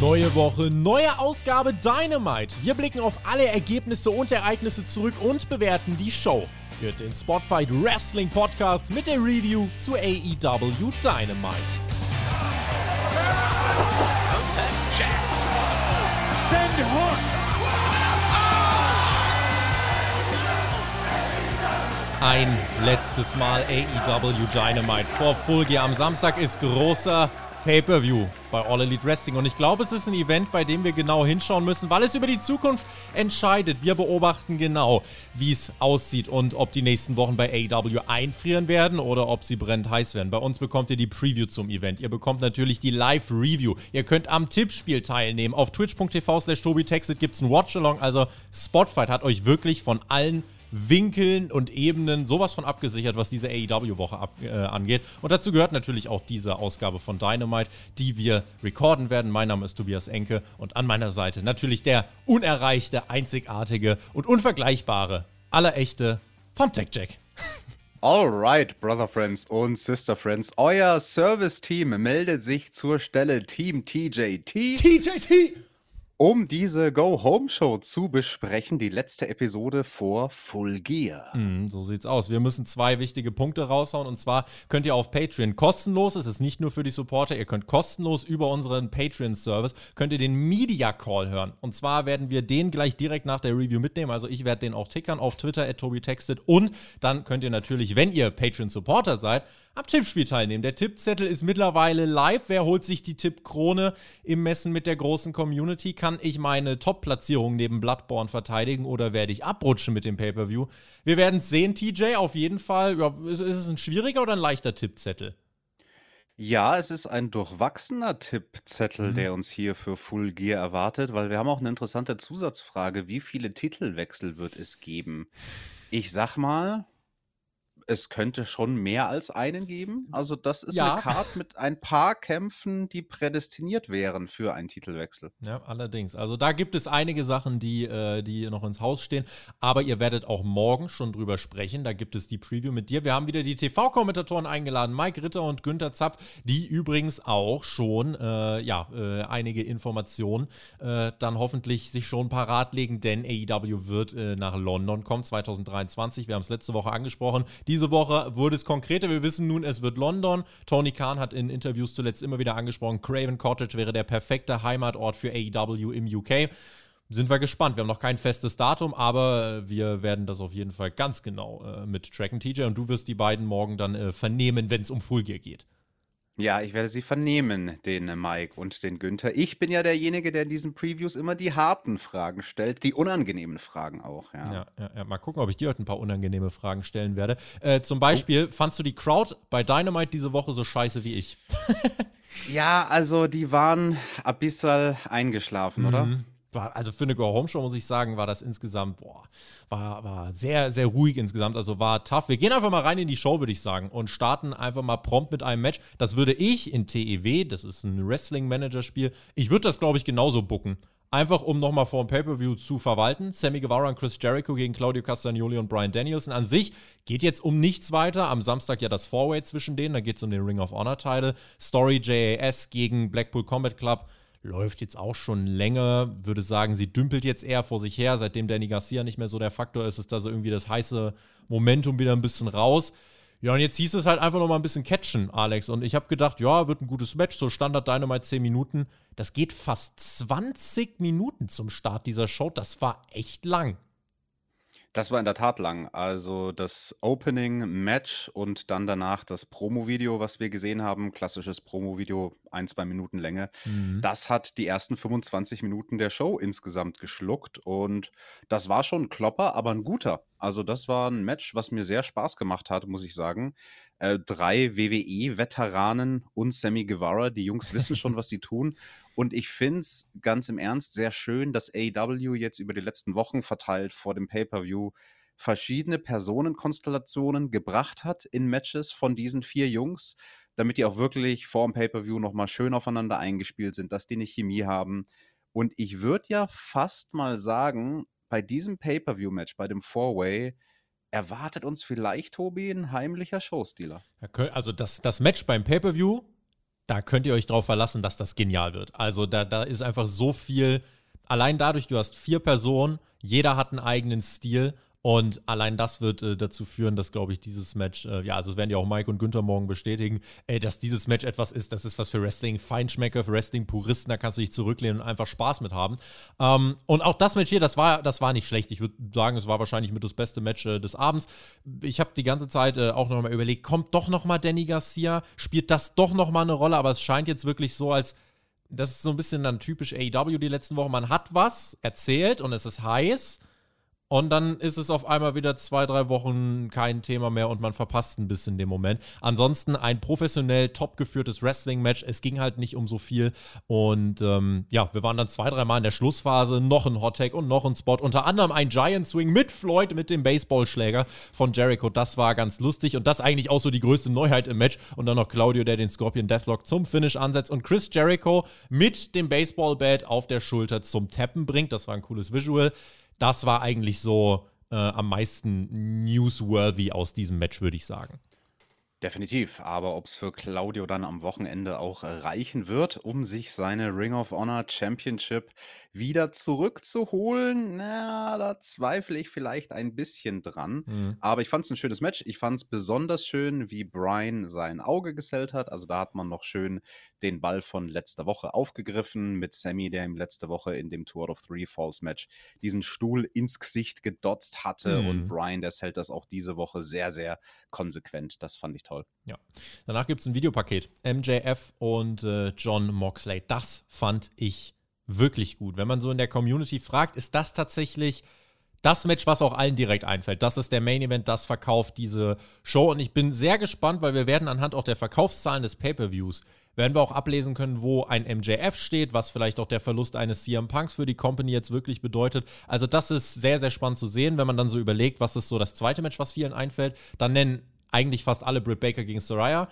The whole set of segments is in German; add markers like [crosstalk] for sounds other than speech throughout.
Neue Woche, neue Ausgabe Dynamite. Wir blicken auf alle Ergebnisse und Ereignisse zurück und bewerten die Show. Hört den Spotfight Wrestling Podcast mit der Review zu AEW Dynamite. Send Hook! Ein letztes Mal AEW Dynamite vor Full Gear. Am Samstag ist großer Pay-Per-View bei All Elite Wrestling. Und ich glaube, es ist ein Event, bei dem wir genau hinschauen müssen, weil es über die Zukunft entscheidet. Wir beobachten genau, wie es aussieht und ob die nächsten Wochen bei AEW einfrieren werden oder ob sie brennend heiß werden. Bei uns bekommt ihr die Preview zum Event. Ihr bekommt natürlich die Live-Review. Ihr könnt am Tippspiel teilnehmen. Auf twitch.tv slash tobitexit gibt es ein Watch-Along. Also Spotfight hat euch wirklich von allen Winkeln und Ebenen sowas von abgesichert, was diese AEW-Woche äh, angeht. Und dazu gehört natürlich auch diese Ausgabe von Dynamite, die wir recorden werden. Mein Name ist Tobias Enke und an meiner Seite natürlich der unerreichte, einzigartige und unvergleichbare, allerechte vom Tech Jack. Alright, Brother Friends und Sister Friends, euer Service-Team meldet sich zur Stelle Team TJT. TJT! Um diese Go-Home-Show zu besprechen, die letzte Episode vor Full Gear. Mm, so sieht's aus. Wir müssen zwei wichtige Punkte raushauen. Und zwar könnt ihr auf Patreon kostenlos, es ist nicht nur für die Supporter, ihr könnt kostenlos über unseren Patreon-Service, könnt ihr den Media Call hören. Und zwar werden wir den gleich direkt nach der Review mitnehmen. Also ich werde den auch tickern auf Twitter, at TobiTextet. Und dann könnt ihr natürlich, wenn ihr Patreon-Supporter seid, am Tippspiel teilnehmen. Der Tippzettel ist mittlerweile live. Wer holt sich die Tippkrone im Messen mit der großen Community? Kann ich meine Top-Platzierung neben Bloodborne verteidigen oder werde ich abrutschen mit dem Pay-Per-View? Wir werden es sehen, TJ. Auf jeden Fall. Ja, ist, ist es ein schwieriger oder ein leichter Tippzettel? Ja, es ist ein durchwachsener Tippzettel, mhm. der uns hier für Full Gear erwartet, weil wir haben auch eine interessante Zusatzfrage. Wie viele Titelwechsel wird es geben? Ich sag mal, es könnte schon mehr als einen geben. Also das ist ja. eine Karte mit ein paar Kämpfen, die prädestiniert wären für einen Titelwechsel. Ja, allerdings. Also da gibt es einige Sachen, die, äh, die noch ins Haus stehen. Aber ihr werdet auch morgen schon drüber sprechen. Da gibt es die Preview mit dir. Wir haben wieder die TV-Kommentatoren eingeladen, Mike Ritter und Günther Zapf, die übrigens auch schon äh, ja, äh, einige Informationen äh, dann hoffentlich sich schon parat legen, denn AEW wird äh, nach London kommen 2023. Wir haben es letzte Woche angesprochen. Die diese Woche wurde es konkreter. Wir wissen nun, es wird London. Tony Khan hat in Interviews zuletzt immer wieder angesprochen, Craven Cottage wäre der perfekte Heimatort für AEW im UK. Sind wir gespannt. Wir haben noch kein festes Datum, aber wir werden das auf jeden Fall ganz genau äh, mit tracken, TJ. Und du wirst die beiden morgen dann äh, vernehmen, wenn es um Full Gear geht. Ja, ich werde sie vernehmen, den Mike und den Günther. Ich bin ja derjenige, der in diesen Previews immer die harten Fragen stellt, die unangenehmen Fragen auch. Ja, ja, ja, ja. mal gucken, ob ich dir heute ein paar unangenehme Fragen stellen werde. Äh, zum Beispiel, oh. fandst du die Crowd bei Dynamite diese Woche so scheiße wie ich? ja, also die waren ein bisschen eingeschlafen, mhm. oder? War, also für eine Go-Home-Show muss ich sagen, war das insgesamt, boah, war, war sehr, sehr ruhig insgesamt. Also war tough. Wir gehen einfach mal rein in die Show, würde ich sagen, und starten einfach mal prompt mit einem Match. Das würde ich in TEW, das ist ein Wrestling-Manager-Spiel, ich würde das, glaube ich, genauso bucken. Einfach um nochmal vor dem Pay-Per-View zu verwalten. Sammy Guevara und Chris Jericho gegen Claudio Castagnoli und Brian Danielson. An sich geht jetzt um nichts weiter. Am Samstag ja das Four-Way zwischen denen. Da geht es um den Ring of Honor-Title. Story JAS gegen Blackpool Combat Club läuft jetzt auch schon länger. Würde sagen, sie dümpelt jetzt eher vor sich her. Seitdem Danny Garcia nicht mehr so der Faktor ist, ist da so irgendwie das heiße Momentum wieder ein bisschen raus. Ja, und jetzt hieß es halt einfach noch mal ein bisschen catchen, Alex. Und ich habe gedacht, ja, wird ein gutes Match, so Standard Dynamite 10 Minuten. Das geht fast 20 Minuten zum Start dieser Show. Das war echt lang. Das war in der Tat lang. Also das Opening-Match und dann danach das Promo-Video, was wir gesehen haben, klassisches Promo-Video, ein, zwei Minuten Länge, mhm. das hat die ersten 25 Minuten der Show insgesamt geschluckt und das war schon ein Klopper, aber ein guter. Also das war ein Match, was mir sehr Spaß gemacht hat, muss ich sagen. Äh, drei WWE-Veteranen und Sammy Guevara, die Jungs wissen schon, was sie tun und ich finde es ganz im Ernst sehr schön, dass AEW jetzt über die letzten Wochen verteilt vor dem Pay-Per-View verschiedene Personenkonstellationen gebracht hat in Matches von diesen vier Jungs, damit die auch wirklich vor dem Pay-Per-View nochmal schön aufeinander eingespielt sind, dass die eine Chemie haben. Und ich würde ja fast mal sagen, bei diesem Pay-Per-View-Match, bei dem Four-Way, erwartet uns vielleicht, Tobi, ein heimlicher Showstealer. Also das, das Match beim Pay-Per-View da könnt ihr euch drauf verlassen, dass das genial wird. Also da, da ist einfach so viel, allein dadurch, du hast vier Personen, jeder hat einen eigenen Stil und allein das wird äh, dazu führen, dass, glaube ich, dieses Match, äh, ja, also das werden ja auch Mike und Günther morgen bestätigen, äh, dass dieses Match etwas ist, das ist was für Wrestling-Feinschmecker, für Wrestling-Puristen, da kannst du dich zurücklehnen und einfach Spaß mit haben. Ähm, und auch das Match hier, das war, das war nicht schlecht. Ich würde sagen, es war wahrscheinlich mit das beste Match äh, des Abends. Ich habe die ganze Zeit äh, auch nochmal überlegt, kommt doch nochmal Danny Garcia, spielt das doch nochmal eine Rolle, aber es scheint jetzt wirklich so, als das ist so ein bisschen dann typisch AEW die letzten Wochen. Man hat was erzählt und es ist heiß und dann ist es auf einmal wieder zwei, drei Wochen kein Thema mehr und man verpasst ein bisschen den Moment. Ansonsten ein professionell top geführtes Wrestling-Match. Es ging halt nicht um so viel. Und ähm, ja, wir waren dann zwei, drei Mal in der Schlussphase. Noch ein Hot-Tag und noch ein Spot. Unter anderem ein Giant Swing mit Floyd, mit dem Baseballschläger von Jericho. Das war ganz lustig. Und das eigentlich auch so die größte Neuheit im Match. Und dann noch Claudio, der den Scorpion Deathlock zum Finish ansetzt. Und Chris Jericho mit dem Baseball-Bat auf der Schulter zum Tappen bringt. Das war ein cooles Visual das war eigentlich so äh, am meisten newsworthy aus diesem Match, würde ich sagen. Definitiv, aber ob es für Claudio dann am Wochenende auch reichen wird, um sich seine Ring of Honor Championship wieder zurückzuholen, na, da zweifle ich vielleicht ein bisschen dran. Mhm. Aber ich fand es ein schönes Match. Ich fand es besonders schön, wie Brian sein Auge gesellt hat. Also da hat man noch schön den Ball von letzter Woche aufgegriffen mit Sammy, der ihm letzte Woche in dem Tour of Three Falls Match diesen Stuhl ins Gesicht gedotzt hatte. Mhm. Und Brian, der hält das auch diese Woche sehr, sehr konsequent. Das fand ich toll. Ja. Danach gibt es ein Videopaket. MJF und äh, John Moxley. Das fand ich wirklich gut. Wenn man so in der Community fragt, ist das tatsächlich das Match, was auch allen direkt einfällt. Das ist der Main Event, das verkauft diese Show. Und ich bin sehr gespannt, weil wir werden anhand auch der Verkaufszahlen des Pay-Per-Views, werden wir auch ablesen können, wo ein MJF steht, was vielleicht auch der Verlust eines CM Punks für die Company jetzt wirklich bedeutet. Also das ist sehr, sehr spannend zu sehen, wenn man dann so überlegt, was ist so das zweite Match, was vielen einfällt. Dann nennen eigentlich fast alle Britt Baker gegen Soraya.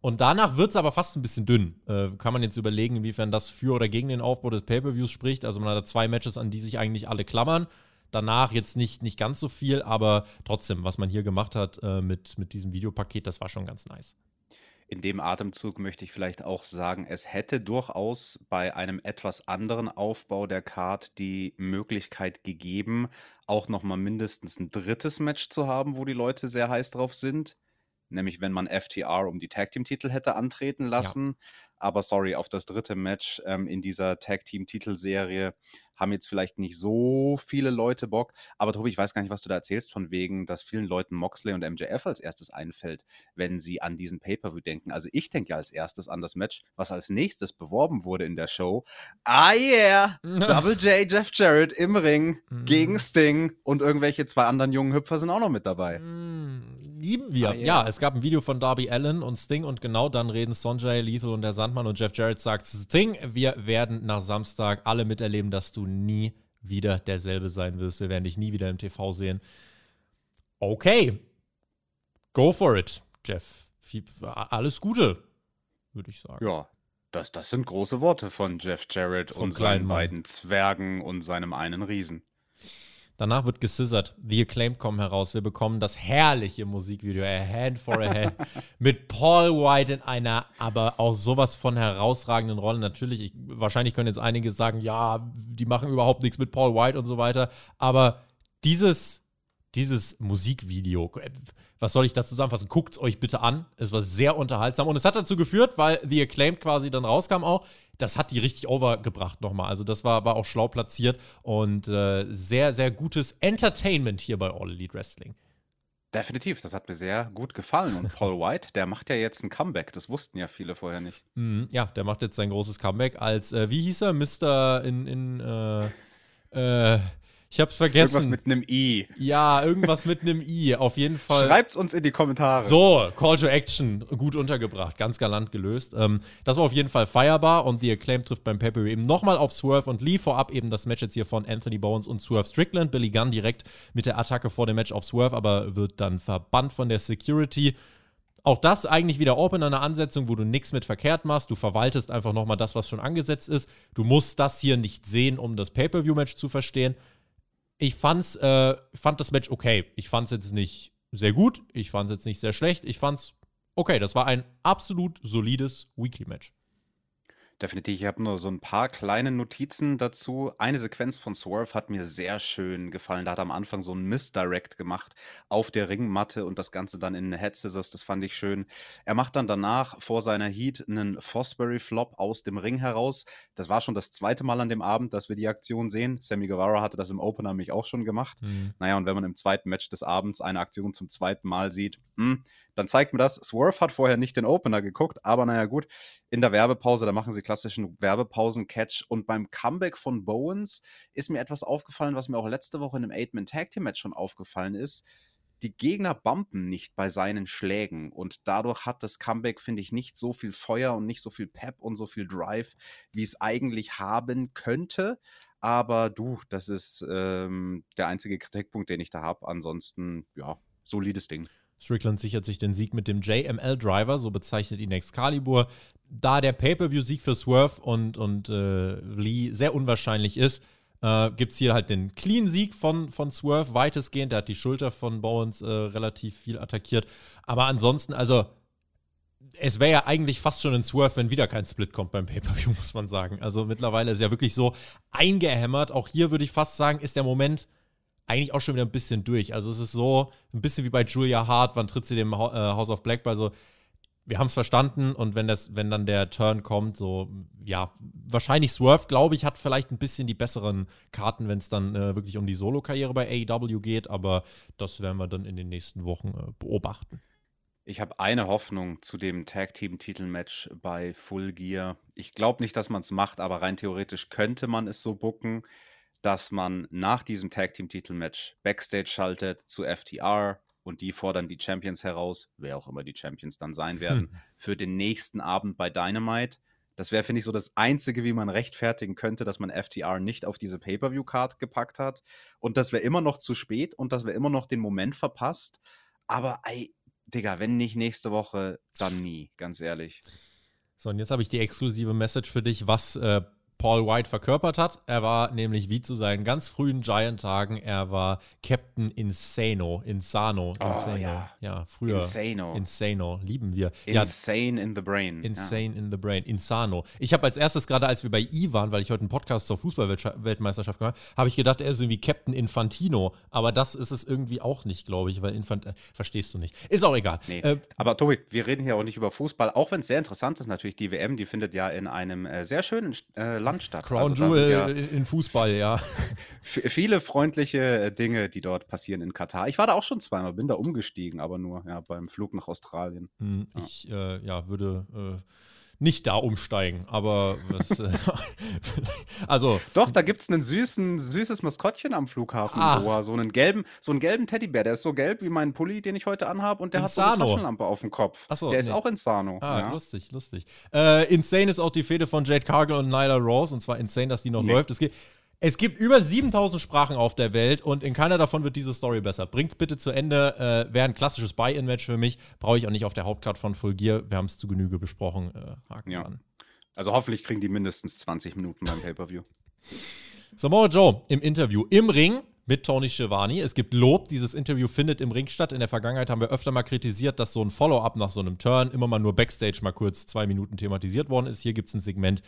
Und danach wird es aber fast ein bisschen dünn. Äh, kann man jetzt überlegen, inwiefern das für oder gegen den Aufbau des Pay-Per-Views spricht. Also man hat zwei Matches, an die sich eigentlich alle klammern. Danach jetzt nicht, nicht ganz so viel, aber trotzdem, was man hier gemacht hat äh, mit, mit diesem Videopaket, das war schon ganz nice. In dem Atemzug möchte ich vielleicht auch sagen, es hätte durchaus bei einem etwas anderen Aufbau der Card die Möglichkeit gegeben, auch noch mal mindestens ein drittes Match zu haben, wo die Leute sehr heiß drauf sind nämlich wenn man FTR um die Tag Team Titel hätte antreten lassen. Ja. Aber sorry, auf das dritte Match ähm, in dieser Tag Team Titelserie haben jetzt vielleicht nicht so viele Leute Bock. Aber Tobi, ich weiß gar nicht, was du da erzählst, von wegen, dass vielen Leuten Moxley und MJF als erstes einfällt, wenn sie an diesen Pay-Per-View denken. Also ich denke ja als erstes an das Match, was als nächstes beworben wurde in der Show. Ah yeah! [laughs] Double J, Jeff Jarrett im Ring gegen mhm. Sting und irgendwelche zwei anderen jungen Hüpfer sind auch noch mit dabei. Mhm lieben wir. Ah, yeah. Ja, es gab ein Video von Darby Allen und Sting und genau dann reden Sonjay, Lethal und der Sandmann und Jeff Jarrett sagt, Sting, wir werden nach Samstag alle miterleben, dass du nie wieder derselbe sein wirst. Wir werden dich nie wieder im TV sehen. Okay. Go for it, Jeff. Alles Gute, würde ich sagen. Ja, das, das sind große Worte von Jeff Jarrett von und seinen beiden Zwergen und seinem einen Riesen. Danach wird gescissert. The Acclaimed kommen heraus. Wir bekommen das herrliche Musikvideo, A Hand for a Hand, [laughs] mit Paul White in einer, aber auch sowas von herausragenden Rolle. Natürlich, ich, wahrscheinlich können jetzt einige sagen, ja, die machen überhaupt nichts mit Paul White und so weiter. Aber dieses, dieses Musikvideo, was soll ich dazu zusammenfassen? Guckt es euch bitte an. Es war sehr unterhaltsam und es hat dazu geführt, weil The Acclaimed quasi dann rauskam auch, das hat die richtig overgebracht nochmal. Also das war, war auch schlau platziert und äh, sehr, sehr gutes Entertainment hier bei All Elite Wrestling. Definitiv, das hat mir sehr gut gefallen. Und Paul [laughs] White, der macht ja jetzt ein Comeback. Das wussten ja viele vorher nicht. Mm, ja, der macht jetzt sein großes Comeback als, äh, wie hieß er, Mr. in, in äh, äh, ich hab's vergessen. Irgendwas mit einem I. Ja, irgendwas mit einem I, auf jeden Fall. Schreibt's uns in die Kommentare. So, Call to Action, gut untergebracht, ganz galant gelöst. Ähm, das war auf jeden Fall feierbar und die Acclaim trifft beim pay eben nochmal auf Swerve und Lee. Vorab eben das Match jetzt hier von Anthony Bones und Swerve Strickland. Billy Gunn direkt mit der Attacke vor dem Match auf Swerve, aber wird dann verbannt von der Security. Auch das eigentlich wieder Open an einer Ansetzung, wo du nichts mit verkehrt machst. Du verwaltest einfach nochmal das, was schon angesetzt ist. Du musst das hier nicht sehen, um das Pay-Per-View-Match zu verstehen ich fand's, äh, fand das Match okay. Ich fand's jetzt nicht sehr gut, ich fand's jetzt nicht sehr schlecht, ich fand's okay, das war ein absolut solides Weekly-Match. Definitiv. Ich habe nur so ein paar kleine Notizen dazu. Eine Sequenz von Swerve hat mir sehr schön gefallen. Da hat er am Anfang so ein Misdirect gemacht auf der Ringmatte und das Ganze dann in 'ne Head Scissors. Das fand ich schön. Er macht dann danach vor seiner Heat einen Fosbury Flop aus dem Ring heraus. Das war schon das zweite Mal an dem Abend, dass wir die Aktion sehen. Sammy Guevara hatte das im Opener nämlich auch schon gemacht. Mhm. Na und wenn man im zweiten Match des Abends eine Aktion zum zweiten Mal sieht, hm, dann zeigt mir das, Swerve hat vorher nicht den Opener geguckt, aber naja gut, in der Werbepause, da machen sie klassischen Werbepausen-Catch und beim Comeback von Bowens ist mir etwas aufgefallen, was mir auch letzte Woche in einem Eight-Man-Tag-Team-Match schon aufgefallen ist. Die Gegner bumpen nicht bei seinen Schlägen und dadurch hat das Comeback, finde ich, nicht so viel Feuer und nicht so viel Pep und so viel Drive, wie es eigentlich haben könnte. Aber du, das ist ähm, der einzige Kritikpunkt, den ich da habe. Ansonsten, ja, solides Ding. Strickland sichert sich den Sieg mit dem JML-Driver, so bezeichnet ihn Excalibur. Da der Pay-Per-View-Sieg für Swerve und, und äh, Lee sehr unwahrscheinlich ist, äh, gibt es hier halt den Clean-Sieg von, von Swerve, weitestgehend. Der hat die Schulter von Bowens äh, relativ viel attackiert. Aber ansonsten, also, es wäre ja eigentlich fast schon ein Swerve, wenn wieder kein Split kommt beim Pay-Per-View, [laughs] muss man sagen. Also mittlerweile ist ja wirklich so eingehämmert. Auch hier würde ich fast sagen, ist der Moment eigentlich auch schon wieder ein bisschen durch. Also es ist so ein bisschen wie bei Julia Hart, wann tritt sie dem äh, House of Black bei so, wir haben es verstanden und wenn das, wenn dann der Turn kommt, so, ja, wahrscheinlich Swerve, glaube ich, hat vielleicht ein bisschen die besseren Karten, wenn es dann äh, wirklich um die Solo-Karriere bei AEW geht, aber das werden wir dann in den nächsten Wochen äh, beobachten. Ich habe eine Hoffnung zu dem Tag-Team-Titel-Match bei Full Gear. Ich glaube nicht, dass man es macht, aber rein theoretisch könnte man es so bucken dass man nach diesem Tag Team Titelmatch Backstage schaltet zu FTR und die fordern die Champions heraus, wer auch immer die Champions dann sein werden, hm. [laughs] für den nächsten Abend bei Dynamite. Das wäre, finde ich, so das Einzige, wie man rechtfertigen könnte, dass man FTR nicht auf diese Pay-Per-View-Card gepackt hat. Und das wäre immer noch zu spät und das wäre immer noch den Moment verpasst. Aber, ey, Digga, wenn nicht nächste Woche, dann nie, ganz ehrlich. So, und jetzt habe ich die exklusive Message für dich, was äh, Paul White verkörpert hat. Er war nämlich wie zu seinen ganz frühen Giant-Tagen, er war Captain Insano, Insano. Oh, Insano. Ja. ja, früher. Insano. Insano, lieben wir. Insane ja, in the Brain. Insane ja. in the Brain, Insano. Ich habe als erstes gerade, als wir bei I waren, weil ich heute einen Podcast zur Fußballweltmeisterschaft gemacht habe, habe ich gedacht, er ist irgendwie Captain Infantino. Aber das ist es irgendwie auch nicht, glaube ich, weil Infant, äh, verstehst du nicht. Ist auch egal. Nee. Äh, Aber Tobi, wir reden hier auch nicht über Fußball, auch wenn es sehr interessant ist natürlich. Die WM, die findet ja in einem äh, sehr schönen äh, Land statt. Crown also, Jewel ja in Fußball, ja. [laughs] viele freundliche äh, Dinge, die dort passieren in Katar. Ich war da auch schon zweimal, bin da umgestiegen, aber nur ja, beim Flug nach Australien. Hm, ich äh, ja, würde äh, nicht da umsteigen, aber was, äh, [laughs] also. Doch, da gibt es ein süßen, süßes Maskottchen am Flughafen, Ach. Boa, so einen gelben, so einen gelben Teddybär, der ist so gelb wie mein Pulli, den ich heute anhabe und der Insano. hat so eine Taschenlampe auf dem Kopf. Achso, der nee. ist auch Insano. Ah, ja. lustig, lustig. Äh, insane ist auch die Fehde von Jade Cargill und Nyla Rose und zwar insane, dass die noch nee. läuft. Es geht, es gibt über 7000 Sprachen auf der Welt und in keiner davon wird diese Story besser. Bringt's bitte zu Ende. Äh, Wäre ein klassisches Buy-In-Match für mich. Brauche ich auch nicht auf der Hauptcard von Full Gear. Wir haben es zu Genüge besprochen. Äh, Haken ja. dran. Also hoffentlich kriegen die mindestens 20 Minuten beim Pay-Per-View. Samoa Joe im Interview im Ring mit Tony Schiavone. Es gibt Lob, dieses Interview findet im Ring statt. In der Vergangenheit haben wir öfter mal kritisiert, dass so ein Follow-up nach so einem Turn immer mal nur Backstage mal kurz zwei Minuten thematisiert worden ist. Hier gibt es ein Segment,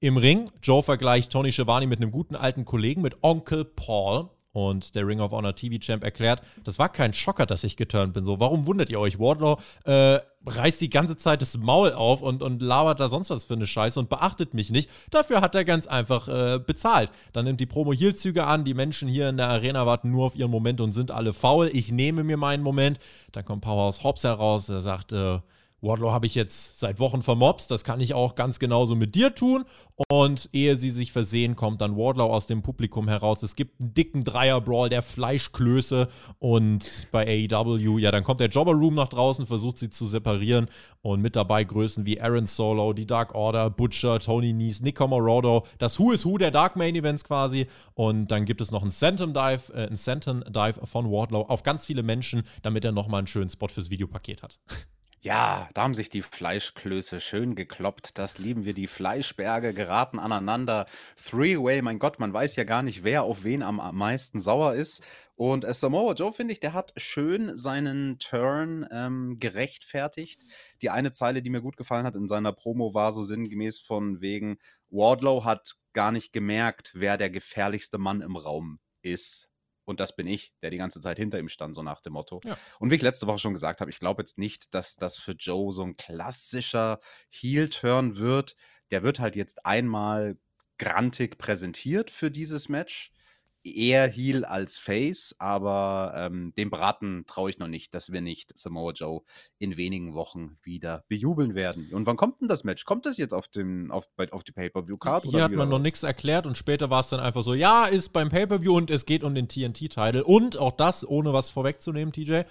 im Ring, Joe vergleicht Tony Schiavone mit einem guten alten Kollegen, mit Onkel Paul. Und der Ring of Honor TV-Champ erklärt, das war kein Schocker, dass ich geturnt bin. So, warum wundert ihr euch? Wardlow äh, reißt die ganze Zeit das Maul auf und, und labert da sonst was für eine Scheiße und beachtet mich nicht. Dafür hat er ganz einfach äh, bezahlt. Dann nimmt die Promo Heelzüge an. Die Menschen hier in der Arena warten nur auf ihren Moment und sind alle faul. Ich nehme mir meinen Moment. Dann kommt Powerhouse Hobbs heraus. Er sagt, äh, Wardlow habe ich jetzt seit Wochen vermobst, das kann ich auch ganz genauso mit dir tun. Und ehe sie sich versehen, kommt dann Wardlow aus dem Publikum heraus. Es gibt einen dicken Dreier-Brawl der Fleischklöße und bei AEW, ja, dann kommt der Jobber Room nach draußen, versucht sie zu separieren und mit dabei Größen wie Aaron Solo, die Dark Order, Butcher, Tony Nese, Nick Morodo, das Who is Who der Dark Main Events quasi. Und dann gibt es noch einen Senton Dive, äh, einen Senton Dive von Wardlow auf ganz viele Menschen, damit er nochmal einen schönen Spot fürs Videopaket hat. [laughs] Ja, da haben sich die Fleischklöße schön gekloppt. Das lieben wir. Die Fleischberge geraten aneinander. Three-Way, mein Gott, man weiß ja gar nicht, wer auf wen am meisten sauer ist. Und äh, Samoa Joe, finde ich, der hat schön seinen Turn ähm, gerechtfertigt. Die eine Zeile, die mir gut gefallen hat in seiner Promo, war so sinngemäß von wegen, Wardlow hat gar nicht gemerkt, wer der gefährlichste Mann im Raum ist. Und das bin ich, der die ganze Zeit hinter ihm stand, so nach dem Motto. Ja. Und wie ich letzte Woche schon gesagt habe, ich glaube jetzt nicht, dass das für Joe so ein klassischer Heel-Turn wird. Der wird halt jetzt einmal grantig präsentiert für dieses Match eher Heal als Face, aber ähm, dem Braten traue ich noch nicht, dass wir nicht Samoa Joe in wenigen Wochen wieder bejubeln werden. Und wann kommt denn das Match? Kommt das jetzt auf, dem, auf, auf die Pay-Per-View-Card? Hier hat man noch nichts erklärt und später war es dann einfach so, ja, ist beim Pay-Per-View und es geht um den TNT-Title. Und auch das, ohne was vorwegzunehmen, TJ,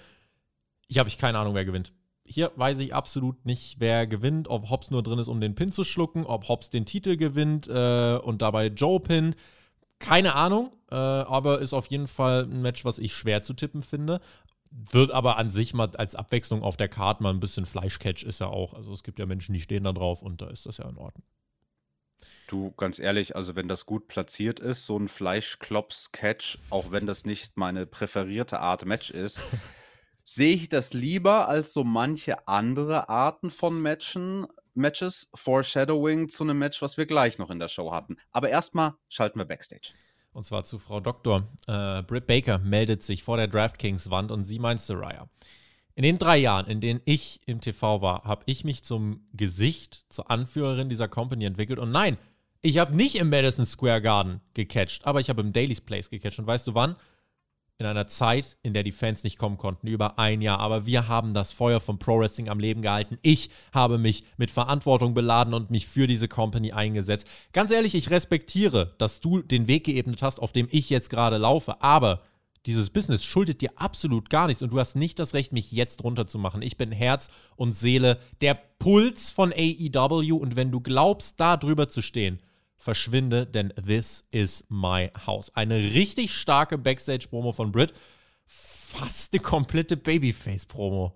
ich habe ich keine Ahnung, wer gewinnt. Hier weiß ich absolut nicht, wer gewinnt, ob Hobbs nur drin ist, um den Pin zu schlucken, ob Hobbs den Titel gewinnt äh, und dabei Joe pinnt. Keine Ahnung, äh, aber ist auf jeden Fall ein Match, was ich schwer zu tippen finde. Wird aber an sich mal als Abwechslung auf der Karte mal ein bisschen Fleischcatch ist ja auch. Also es gibt ja Menschen, die stehen da drauf und da ist das ja in Ordnung. Du, ganz ehrlich, also wenn das gut platziert ist, so ein Fleischklops-Catch, auch wenn das nicht meine präferierte Art Match ist, [laughs] sehe ich das lieber als so manche andere Arten von Matchen, Matches, Foreshadowing zu einem Match, was wir gleich noch in der Show hatten. Aber erstmal schalten wir Backstage. Und zwar zu Frau Doktor. Äh, Britt Baker meldet sich vor der DraftKings-Wand und sie meint Soraya. In den drei Jahren, in denen ich im TV war, habe ich mich zum Gesicht, zur Anführerin dieser Company entwickelt. Und nein, ich habe nicht im Madison Square Garden gecatcht, aber ich habe im Daily's Place gecatcht. Und weißt du wann? In einer Zeit, in der die Fans nicht kommen konnten, über ein Jahr. Aber wir haben das Feuer vom Pro Wrestling am Leben gehalten. Ich habe mich mit Verantwortung beladen und mich für diese Company eingesetzt. Ganz ehrlich, ich respektiere, dass du den Weg geebnet hast, auf dem ich jetzt gerade laufe. Aber dieses Business schuldet dir absolut gar nichts und du hast nicht das Recht, mich jetzt runterzumachen. Ich bin Herz und Seele, der Puls von AEW und wenn du glaubst, da drüber zu stehen, verschwinde, denn this is my house. Eine richtig starke Backstage-Promo von Britt. Fast eine komplette Babyface-Promo.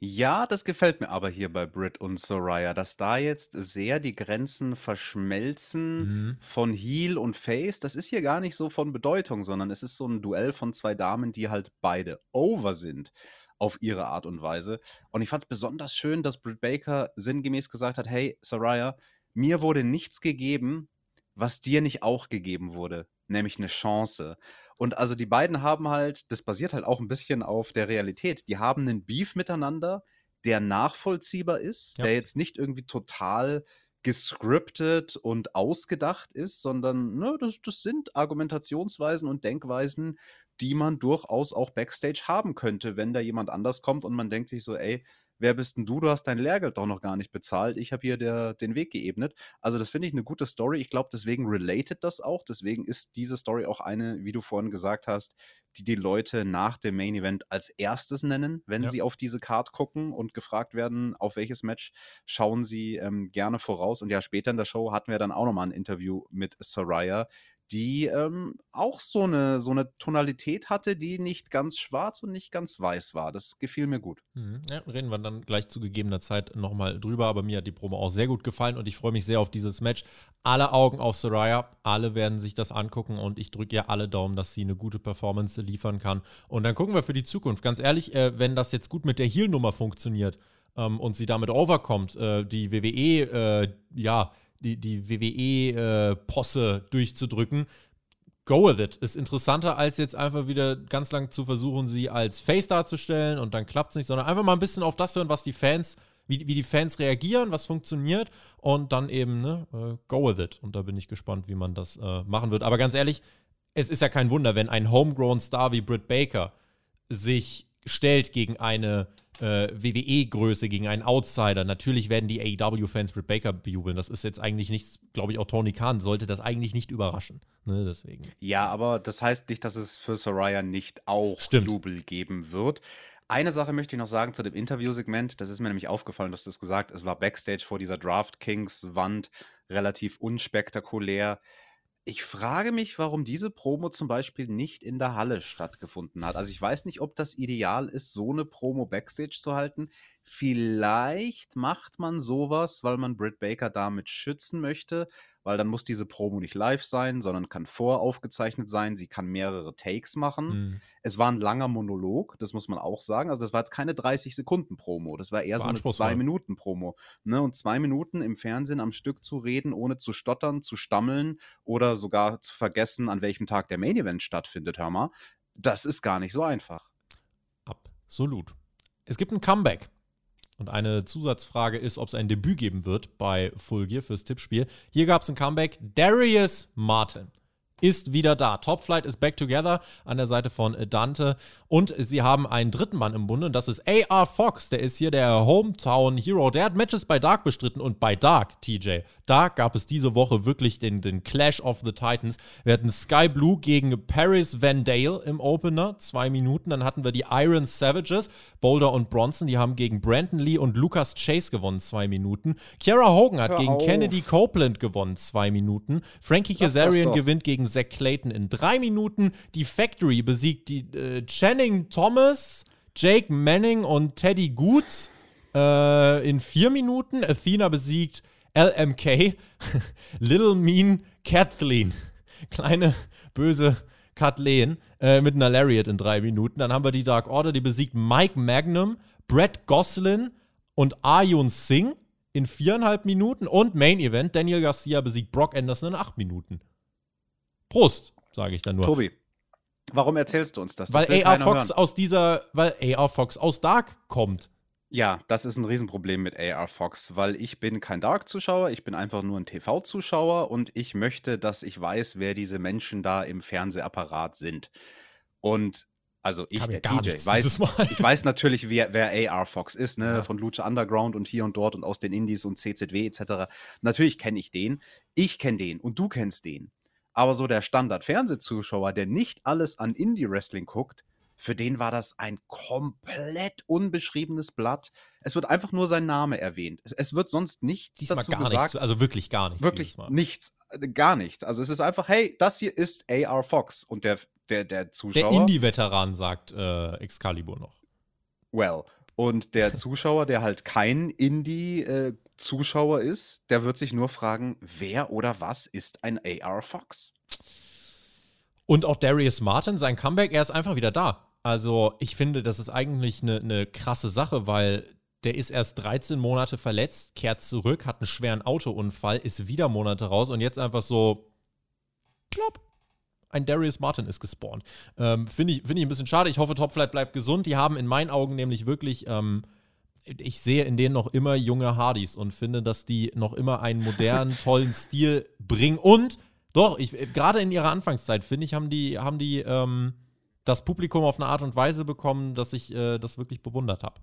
Ja, das gefällt mir aber hier bei Britt und Soraya, dass da jetzt sehr die Grenzen verschmelzen mhm. von Heel und Face. Das ist hier gar nicht so von Bedeutung, sondern es ist so ein Duell von zwei Damen, die halt beide over sind auf ihre Art und Weise. Und ich fand es besonders schön, dass Britt Baker sinngemäß gesagt hat: Hey, Soraya, mir wurde nichts gegeben, was dir nicht auch gegeben wurde, nämlich eine Chance. Und also die beiden haben halt, das basiert halt auch ein bisschen auf der Realität. Die haben einen Beef miteinander, der nachvollziehbar ist, ja. der jetzt nicht irgendwie total gescriptet und ausgedacht ist, sondern ne, das, das sind Argumentationsweisen und Denkweisen, die man durchaus auch backstage haben könnte, wenn da jemand anders kommt und man denkt sich so, ey, wer bist denn du? Du hast dein Lehrgeld doch noch gar nicht bezahlt. Ich habe hier der, den Weg geebnet. Also das finde ich eine gute Story. Ich glaube, deswegen related das auch. Deswegen ist diese Story auch eine, wie du vorhin gesagt hast, die die Leute nach dem Main Event als erstes nennen, wenn ja. sie auf diese Card gucken und gefragt werden, auf welches Match schauen sie ähm, gerne voraus. Und ja, später in der Show hatten wir dann auch nochmal ein Interview mit Soraya, die ähm, auch so eine, so eine Tonalität hatte, die nicht ganz schwarz und nicht ganz weiß war. Das gefiel mir gut. Mhm. Ja, reden wir dann gleich zu gegebener Zeit nochmal drüber, aber mir hat die Promo auch sehr gut gefallen und ich freue mich sehr auf dieses Match. Alle Augen auf Soraya, alle werden sich das angucken und ich drücke ihr alle Daumen, dass sie eine gute Performance liefern kann. Und dann gucken wir für die Zukunft. Ganz ehrlich, äh, wenn das jetzt gut mit der Heel-Nummer funktioniert ähm, und sie damit overkommt, äh, die WWE, äh, ja, die, die WWE-Posse äh, durchzudrücken. Go with it. Ist interessanter, als jetzt einfach wieder ganz lang zu versuchen, sie als Face darzustellen und dann klappt es nicht, sondern einfach mal ein bisschen auf das hören, was die Fans, wie, wie die Fans reagieren, was funktioniert und dann eben, ne, uh, go with it. Und da bin ich gespannt, wie man das uh, machen wird. Aber ganz ehrlich, es ist ja kein Wunder, wenn ein homegrown Star wie Britt Baker sich stellt gegen eine äh, WWE-Größe gegen einen Outsider. Natürlich werden die AEW-Fans Britt Baker bejubeln. Das ist jetzt eigentlich nichts, glaube ich, auch Tony Khan sollte das eigentlich nicht überraschen. Ne, deswegen. Ja, aber das heißt nicht, dass es für Soraya nicht auch Stimmt. Jubel geben wird. Eine Sache möchte ich noch sagen zu dem Interviewsegment. Das ist mir nämlich aufgefallen, dass du es gesagt Es war Backstage vor dieser DraftKings-Wand relativ unspektakulär. Ich frage mich, warum diese Promo zum Beispiel nicht in der Halle stattgefunden hat. Also ich weiß nicht, ob das ideal ist, so eine Promo backstage zu halten. Vielleicht macht man sowas, weil man Britt Baker damit schützen möchte, weil dann muss diese Promo nicht live sein, sondern kann voraufgezeichnet sein. Sie kann mehrere Takes machen. Mhm. Es war ein langer Monolog, das muss man auch sagen. Also das war jetzt keine 30 Sekunden Promo, das war eher war so eine zwei Minuten Promo. Ne? Und zwei Minuten im Fernsehen am Stück zu reden, ohne zu stottern, zu stammeln oder sogar zu vergessen, an welchem Tag der Main Event stattfindet, hör mal, das ist gar nicht so einfach. Absolut. Es gibt ein Comeback und eine Zusatzfrage ist, ob es ein Debüt geben wird bei Full Gear fürs Tippspiel. Hier gab es ein Comeback. Darius Martin ist wieder da. Top Flight ist back together an der Seite von Dante. Und sie haben einen dritten Mann im Bunde und das ist AR Fox. Der ist hier der Hometown Hero. Der hat Matches bei Dark bestritten und bei Dark, TJ. Dark gab es diese Woche wirklich den, den Clash of the Titans. Wir hatten Sky Blue gegen Paris Van Dale im Opener, zwei Minuten. Dann hatten wir die Iron Savages, Boulder und Bronson. Die haben gegen Brandon Lee und Lucas Chase gewonnen, zwei Minuten. Kiara Hogan hat Hör gegen auf. Kennedy Copeland gewonnen, zwei Minuten. Frankie Kazarian gewinnt gegen Zach Clayton in drei Minuten. Die Factory besiegt die äh, Channing Thomas, Jake Manning und Teddy Goods äh, in vier Minuten. Athena besiegt LMK, [laughs] Little Mean Kathleen. [laughs] Kleine böse Kathleen äh, mit einer Lariat in drei Minuten. Dann haben wir die Dark Order, die besiegt Mike Magnum, Brett Goslin und Arjun Singh in viereinhalb Minuten. Und Main Event, Daniel Garcia besiegt Brock Anderson in acht Minuten. Prost, sage ich dann nur. Tobi, warum erzählst du uns das? das weil AR Fox hören. aus dieser, weil AR Fox aus Dark kommt. Ja, das ist ein Riesenproblem mit AR Fox, weil ich bin kein Dark-Zuschauer, ich bin einfach nur ein TV-Zuschauer und ich möchte, dass ich weiß, wer diese Menschen da im Fernsehapparat sind. Und also ich, der DJ, weiß, ich weiß natürlich, wer, wer AR Fox ist, ne? Ja. von Lucha Underground und hier und dort und aus den Indies und CZW etc. Natürlich kenne ich den. Ich kenne den und du kennst den. Aber so der Standard-Fernsehzuschauer, der nicht alles an Indie-Wrestling guckt, für den war das ein komplett unbeschriebenes Blatt. Es wird einfach nur sein Name erwähnt. Es, es wird sonst nichts Diesmal dazu gar gesagt. Nichts, also wirklich gar nichts. Wirklich nichts, äh, gar nichts. Also es ist einfach, hey, das hier ist AR Fox und der, der, der Zuschauer. Der Indie-Veteran sagt äh, Excalibur noch. Well, und der [laughs] Zuschauer, der halt kein Indie-Zuschauer äh, ist, der wird sich nur fragen, wer oder was ist ein AR Fox? Und auch Darius Martin, sein Comeback, er ist einfach wieder da. Also ich finde, das ist eigentlich eine, eine krasse Sache, weil der ist erst 13 Monate verletzt, kehrt zurück, hat einen schweren Autounfall, ist wieder Monate raus und jetzt einfach so, plopp, ein Darius Martin ist gespawnt. Ähm, Finde ich, find ich ein bisschen schade. Ich hoffe, Topflight bleibt gesund. Die haben in meinen Augen nämlich wirklich, ähm, ich sehe in denen noch immer junge Hardys und finde, dass die noch immer einen modernen, [laughs] tollen Stil bringen. Und doch, ich, gerade in ihrer Anfangszeit, finde ich, haben die, haben die ähm, das Publikum auf eine Art und Weise bekommen, dass ich äh, das wirklich bewundert habe.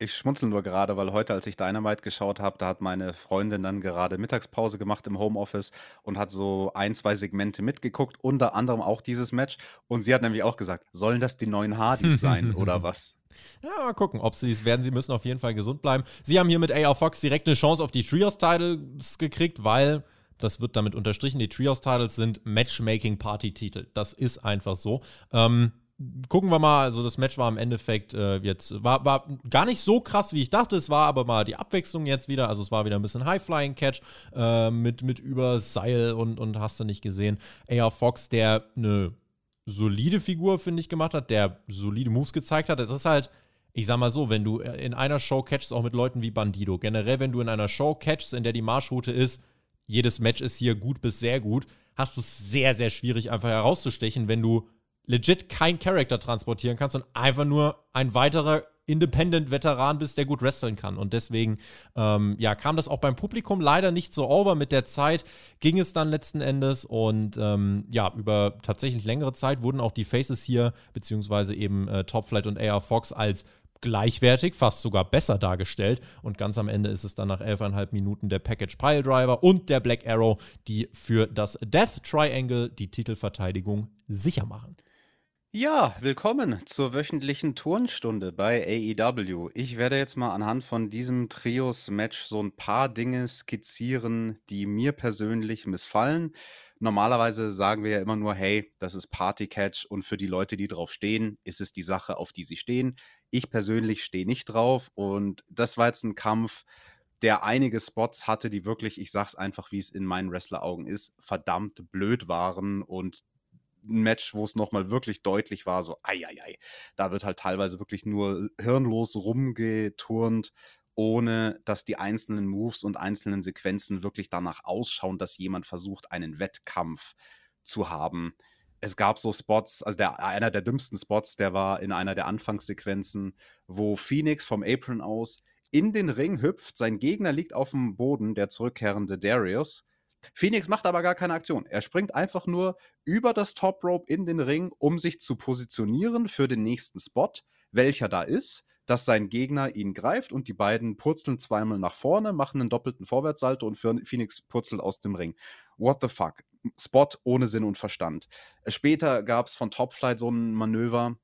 Ich schmunzel nur gerade, weil heute, als ich Dynamite geschaut habe, da hat meine Freundin dann gerade Mittagspause gemacht im Homeoffice und hat so ein, zwei Segmente mitgeguckt, unter anderem auch dieses Match. Und sie hat nämlich auch gesagt, sollen das die neuen Hardys sein [laughs] oder was? Ja, mal gucken, ob sie es werden. Sie müssen auf jeden Fall gesund bleiben. Sie haben hier mit AR Fox direkt eine Chance auf die Trios-Titles gekriegt, weil das wird damit unterstrichen. Die Trios-Titles sind Matchmaking-Party-Titel. Das ist einfach so. Ähm, gucken wir mal, also das Match war im Endeffekt äh, jetzt, war, war gar nicht so krass, wie ich dachte, es war aber mal die Abwechslung jetzt wieder, also es war wieder ein bisschen High-Flying-Catch äh, mit, mit über Seil und, und hast du nicht gesehen. AR Fox, der eine solide Figur, finde ich, gemacht hat, der solide Moves gezeigt hat. Es ist halt, ich sag mal so, wenn du in einer Show catchst, auch mit Leuten wie Bandido, generell, wenn du in einer Show catchst, in der die Marschroute ist, jedes Match ist hier gut bis sehr gut, hast du es sehr, sehr schwierig, einfach herauszustechen, wenn du legit kein Charakter transportieren kannst und einfach nur ein weiterer Independent-Veteran bist, der gut wresteln kann. Und deswegen, ähm, ja, kam das auch beim Publikum leider nicht so over. Mit der Zeit ging es dann letzten Endes und ähm, ja, über tatsächlich längere Zeit wurden auch die Faces hier, beziehungsweise eben äh, Top Flight und AR Fox als gleichwertig, fast sogar besser dargestellt. Und ganz am Ende ist es dann nach elfeinhalb Minuten der Package Pile Driver und der Black Arrow, die für das Death Triangle die Titelverteidigung sicher machen. Ja, willkommen zur wöchentlichen Turnstunde bei AEW. Ich werde jetzt mal anhand von diesem Trios-Match so ein paar Dinge skizzieren, die mir persönlich missfallen Normalerweise sagen wir ja immer nur, hey, das ist Party-Catch und für die Leute, die drauf stehen, ist es die Sache, auf die sie stehen. Ich persönlich stehe nicht drauf und das war jetzt ein Kampf, der einige Spots hatte, die wirklich, ich sag's einfach, wie es in meinen Wrestler-Augen ist, verdammt blöd waren und ein Match, wo es nochmal wirklich deutlich war, so, ei, ei, ei. Da wird halt teilweise wirklich nur hirnlos rumgeturnt, ohne dass die einzelnen Moves und einzelnen Sequenzen wirklich danach ausschauen, dass jemand versucht, einen Wettkampf zu haben. Es gab so Spots, also der, einer der dümmsten Spots, der war in einer der Anfangssequenzen, wo Phoenix vom Apron aus in den Ring hüpft, sein Gegner liegt auf dem Boden, der zurückkehrende Darius. Phoenix macht aber gar keine Aktion. Er springt einfach nur über das Top Rope in den Ring, um sich zu positionieren für den nächsten Spot, welcher da ist, dass sein Gegner ihn greift und die beiden purzeln zweimal nach vorne, machen einen doppelten Vorwärtssalto und Phoenix purzelt aus dem Ring. What the fuck? Spot ohne Sinn und Verstand. Später gab es von Top Flight so ein Manöver,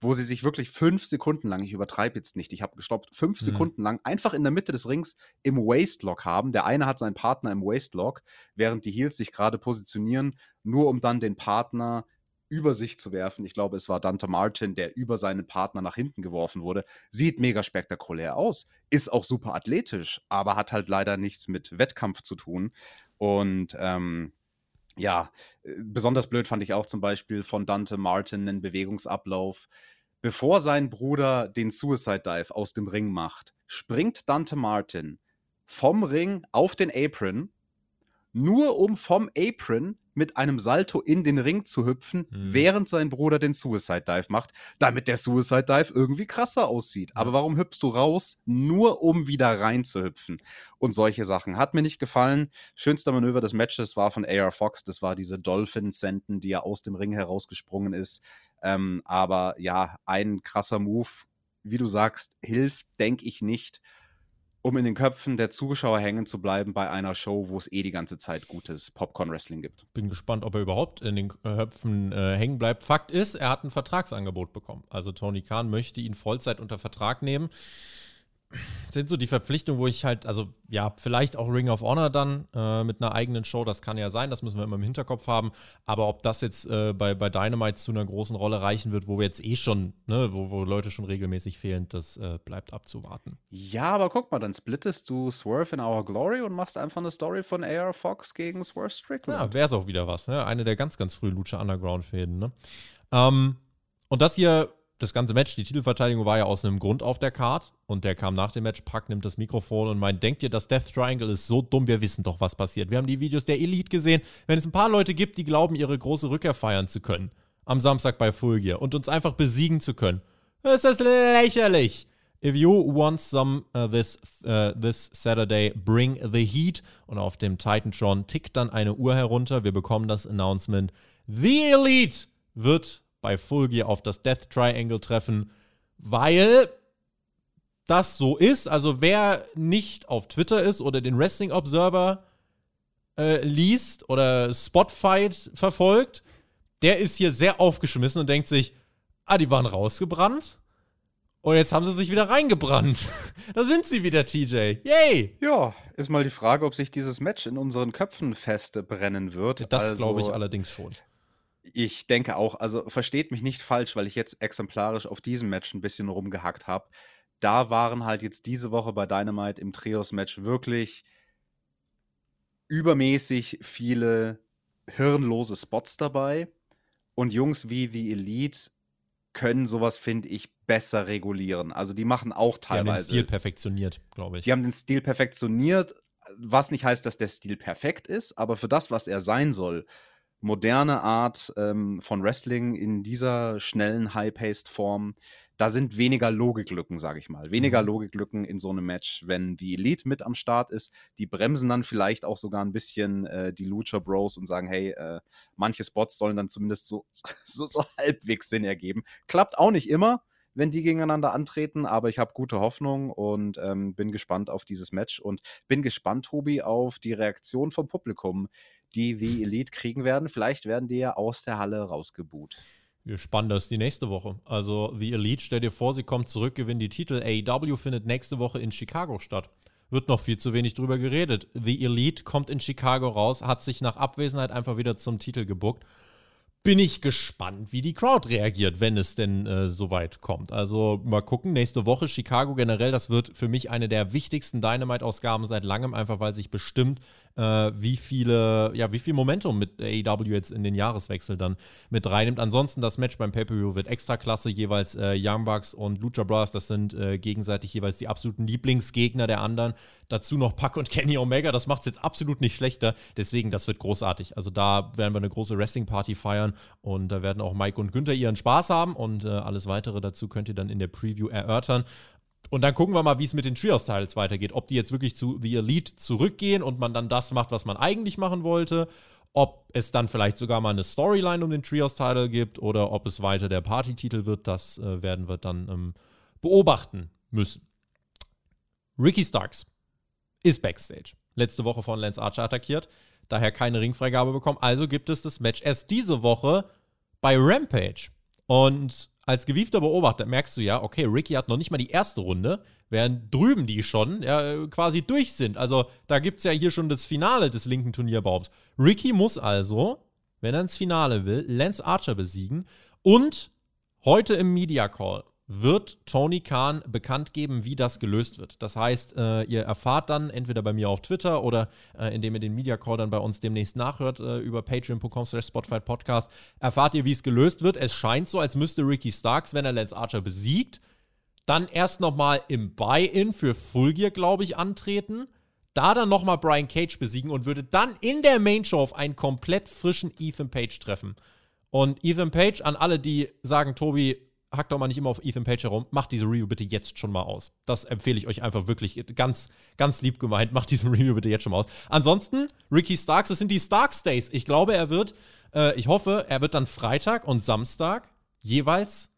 wo sie sich wirklich fünf Sekunden lang, ich übertreibe jetzt nicht, ich habe gestoppt, fünf mhm. Sekunden lang einfach in der Mitte des Rings im Waistlock haben. Der eine hat seinen Partner im Waistlock, während die Heels sich gerade positionieren, nur um dann den Partner über sich zu werfen. Ich glaube, es war Dante Martin, der über seinen Partner nach hinten geworfen wurde. Sieht mega spektakulär aus, ist auch super athletisch, aber hat halt leider nichts mit Wettkampf zu tun. Und ähm, ja, äh, besonders blöd fand ich auch zum Beispiel von Dante Martin einen Bewegungsablauf. Bevor sein Bruder den Suicide Dive aus dem Ring macht, springt Dante Martin vom Ring auf den Apron, nur um vom Apron mit einem Salto in den Ring zu hüpfen, mhm. während sein Bruder den Suicide Dive macht, damit der Suicide Dive irgendwie krasser aussieht. Aber warum hüpfst du raus, nur um wieder rein zu hüpfen? Und solche Sachen. Hat mir nicht gefallen. Schönster Manöver des Matches war von AR Fox. Das war diese Dolphin-Senden, die ja aus dem Ring herausgesprungen ist. Ähm, aber ja, ein krasser Move. Wie du sagst, hilft, denke ich nicht um in den Köpfen der Zuschauer hängen zu bleiben bei einer Show, wo es eh die ganze Zeit gutes Popcorn-Wrestling gibt. Bin gespannt, ob er überhaupt in den Köpfen äh, hängen bleibt. Fakt ist, er hat ein Vertragsangebot bekommen. Also Tony Khan möchte ihn Vollzeit unter Vertrag nehmen sind so die Verpflichtungen, wo ich halt, also ja, vielleicht auch Ring of Honor dann äh, mit einer eigenen Show, das kann ja sein, das müssen wir immer im Hinterkopf haben. Aber ob das jetzt äh, bei, bei Dynamite zu einer großen Rolle reichen wird, wo wir jetzt eh schon, ne, wo, wo Leute schon regelmäßig fehlen, das äh, bleibt abzuwarten. Ja, aber guck mal, dann splittest du Swerve in Our Glory und machst einfach eine Story von AR Fox gegen Swerve Strickland. Ja, wäre es auch wieder was, ne? Eine der ganz, ganz frühen Lucha Underground-Fäden, ne? Ähm, und das hier das ganze Match, die Titelverteidigung war ja aus einem Grund auf der Card und der kam nach dem Match, Pack nimmt das Mikrofon und meint, denkt ihr, das Death Triangle ist so dumm, wir wissen doch, was passiert. Wir haben die Videos der Elite gesehen. Wenn es ein paar Leute gibt, die glauben, ihre große Rückkehr feiern zu können, am Samstag bei Full Gear und uns einfach besiegen zu können, ist das lächerlich. If you want some uh, this, uh, this Saturday, bring the heat. Und auf dem Titantron tickt dann eine Uhr herunter. Wir bekommen das Announcement. The Elite wird bei Full Gear auf das Death Triangle treffen, weil das so ist. Also wer nicht auf Twitter ist oder den Wrestling Observer äh, liest oder Spotfight verfolgt, der ist hier sehr aufgeschmissen und denkt sich, ah, die waren rausgebrannt. Und jetzt haben sie sich wieder reingebrannt. [laughs] da sind sie wieder, TJ. Yay! Ja, ist mal die Frage, ob sich dieses Match in unseren Köpfen festbrennen wird. Das also, glaube ich allerdings schon. Ich denke auch, also versteht mich nicht falsch, weil ich jetzt exemplarisch auf diesem Match ein bisschen rumgehackt habe. Da waren halt jetzt diese Woche bei Dynamite im Trios-Match wirklich übermäßig viele hirnlose Spots dabei. Und Jungs wie The Elite können sowas, finde ich, besser regulieren. Also die machen auch teilweise. Die haben den Stil perfektioniert, glaube ich. Die haben den Stil perfektioniert, was nicht heißt, dass der Stil perfekt ist, aber für das, was er sein soll, moderne Art ähm, von Wrestling in dieser schnellen, high-paced Form, da sind weniger Logiklücken, sage ich mal. Weniger mhm. Logiklücken in so einem Match, wenn die Elite mit am Start ist. Die bremsen dann vielleicht auch sogar ein bisschen äh, die Lucha Bros und sagen, hey, äh, manche Spots sollen dann zumindest so, [laughs] so, so halbwegs Sinn ergeben. Klappt auch nicht immer, wenn die gegeneinander antreten, aber ich habe gute Hoffnung und ähm, bin gespannt auf dieses Match und bin gespannt, Tobi, auf die Reaktion vom Publikum die The Elite kriegen werden. Vielleicht werden die ja aus der Halle rausgebuht. Wir spannen das die nächste Woche. Also The Elite, stell dir vor, sie kommt zurück, gewinnen die Titel. AEW findet nächste Woche in Chicago statt. wird noch viel zu wenig drüber geredet. The Elite kommt in Chicago raus, hat sich nach Abwesenheit einfach wieder zum Titel gebuckt bin ich gespannt, wie die Crowd reagiert, wenn es denn äh, soweit kommt. Also mal gucken, nächste Woche Chicago generell, das wird für mich eine der wichtigsten Dynamite-Ausgaben seit langem, einfach weil sich bestimmt äh, wie viele, ja, wie viel Momentum mit AEW jetzt in den Jahreswechsel dann mit reinnimmt. Ansonsten das Match beim Pay-Per-View wird extra klasse, jeweils äh, Young Bucks und Lucha Brothers, das sind äh, gegenseitig jeweils die absoluten Lieblingsgegner der anderen. Dazu noch Puck und Kenny Omega, das macht es jetzt absolut nicht schlechter. Deswegen, das wird großartig. Also da werden wir eine große Wrestling-Party feiern und da werden auch Mike und Günther ihren Spaß haben und äh, alles weitere dazu könnt ihr dann in der Preview erörtern. Und dann gucken wir mal, wie es mit den Trios-Titles weitergeht. Ob die jetzt wirklich zu The Elite zurückgehen und man dann das macht, was man eigentlich machen wollte. Ob es dann vielleicht sogar mal eine Storyline um den Trios-Title gibt oder ob es weiter der Party-Titel wird, das äh, werden wir dann ähm, beobachten müssen. Ricky Starks ist Backstage. Letzte Woche von Lance Archer attackiert, daher keine Ringfreigabe bekommen. Also gibt es das Match erst diese Woche bei Rampage. Und als gewiefter Beobachter merkst du ja, okay, Ricky hat noch nicht mal die erste Runde, während drüben die schon ja, quasi durch sind. Also da gibt es ja hier schon das Finale des linken Turnierbaums. Ricky muss also, wenn er ins Finale will, Lance Archer besiegen und heute im Media Call wird Tony Khan bekannt geben, wie das gelöst wird. Das heißt, äh, ihr erfahrt dann entweder bei mir auf Twitter oder äh, indem ihr den Media Call dann bei uns demnächst nachhört äh, über patreon.com slash Spotify Podcast, erfahrt ihr, wie es gelöst wird. Es scheint so, als müsste Ricky Starks, wenn er Lance Archer besiegt, dann erst nochmal im Buy-In für Full Gear, glaube ich, antreten. Da dann nochmal Brian Cage besiegen und würde dann in der Main Show auf einen komplett frischen Ethan Page treffen. Und Ethan Page, an alle, die sagen, Tobi, hackt doch mal nicht immer auf Ethan Page herum. Macht diese Review bitte jetzt schon mal aus. Das empfehle ich euch einfach wirklich ganz, ganz lieb gemeint. Macht diese Review bitte jetzt schon mal aus. Ansonsten, Ricky Starks, das sind die Starks Days. Ich glaube, er wird, äh, ich hoffe, er wird dann Freitag und Samstag jeweils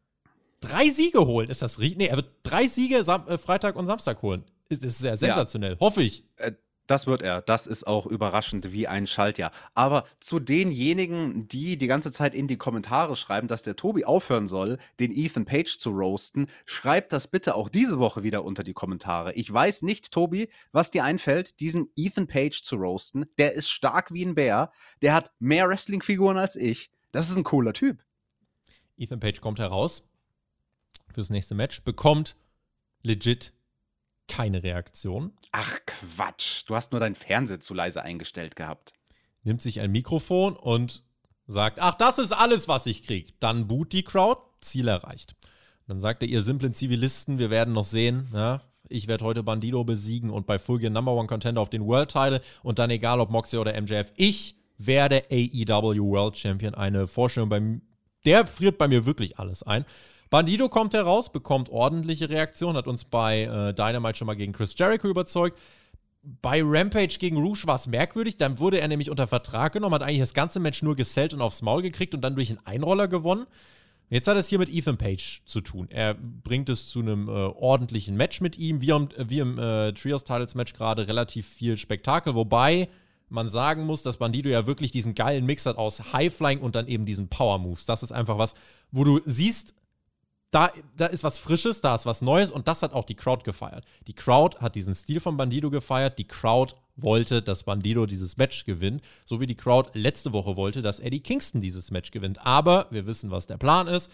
drei Siege holen. Ist das richtig? Nee, er wird drei Siege Sam äh, Freitag und Samstag holen. Das ist sehr sensationell. Ja. Hoffe ich. Äh, das wird er. Das ist auch überraschend wie ein Schaltjahr. Aber zu denjenigen, die die ganze Zeit in die Kommentare schreiben, dass der Tobi aufhören soll, den Ethan Page zu roasten, schreibt das bitte auch diese Woche wieder unter die Kommentare. Ich weiß nicht, Tobi, was dir einfällt, diesen Ethan Page zu roasten. Der ist stark wie ein Bär. Der hat mehr Wrestling-Figuren als ich. Das ist ein cooler Typ. Ethan Page kommt heraus fürs nächste Match, bekommt legit keine Reaktion. Ach Quatsch, du hast nur dein Fernseher zu leise eingestellt gehabt. Nimmt sich ein Mikrofon und sagt, ach, das ist alles, was ich krieg. Dann boot die Crowd, Ziel erreicht. Dann sagt er, ihr simplen Zivilisten, wir werden noch sehen, ja, ich werde heute Bandido besiegen und bei Full Gear Number One Contender auf den World Title und dann egal ob Moxie oder MJF, ich werde AEW World Champion. Eine Vorstellung bei der friert bei mir wirklich alles ein. Bandido kommt heraus, bekommt ordentliche Reaktion, hat uns bei äh, Dynamite schon mal gegen Chris Jericho überzeugt. Bei Rampage gegen Rouge war es merkwürdig, dann wurde er nämlich unter Vertrag genommen, hat eigentlich das ganze Match nur gesellt und aufs Maul gekriegt und dann durch einen Einroller gewonnen. Jetzt hat es hier mit Ethan Page zu tun. Er bringt es zu einem äh, ordentlichen Match mit ihm, wie, um, wie im äh, Trios-Titles-Match gerade relativ viel Spektakel, wobei man sagen muss, dass Bandido ja wirklich diesen geilen Mix hat aus High-Flying und dann eben diesen Power-Moves. Das ist einfach was, wo du siehst, da, da ist was Frisches, da ist was Neues und das hat auch die Crowd gefeiert. Die Crowd hat diesen Stil von Bandido gefeiert. Die Crowd wollte, dass Bandido dieses Match gewinnt, so wie die Crowd letzte Woche wollte, dass Eddie Kingston dieses Match gewinnt. Aber wir wissen, was der Plan ist.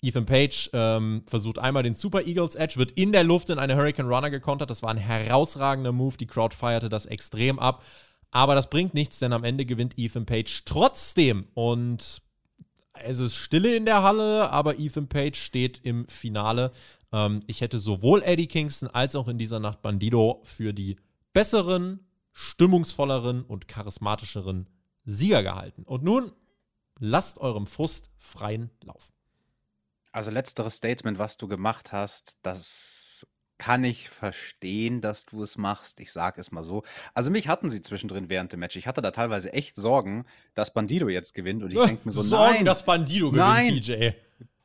Ethan Page ähm, versucht einmal den Super Eagles Edge, wird in der Luft in eine Hurricane Runner gekontert. Das war ein herausragender Move. Die Crowd feierte das extrem ab. Aber das bringt nichts, denn am Ende gewinnt Ethan Page trotzdem. Und es ist Stille in der Halle, aber Ethan Page steht im Finale. Ähm, ich hätte sowohl Eddie Kingston als auch in dieser Nacht Bandido für die besseren, stimmungsvolleren und charismatischeren Sieger gehalten. Und nun lasst eurem Frust freien Lauf. Also letzteres Statement, was du gemacht hast, das kann ich verstehen, dass du es machst. Ich sage es mal so. Also mich hatten sie zwischendrin während dem Match. Ich hatte da teilweise echt Sorgen, dass Bandido jetzt gewinnt. Und ich [laughs] denke mir so, Sorgen, nein, dass Bandido gewinnt, nein, TJ.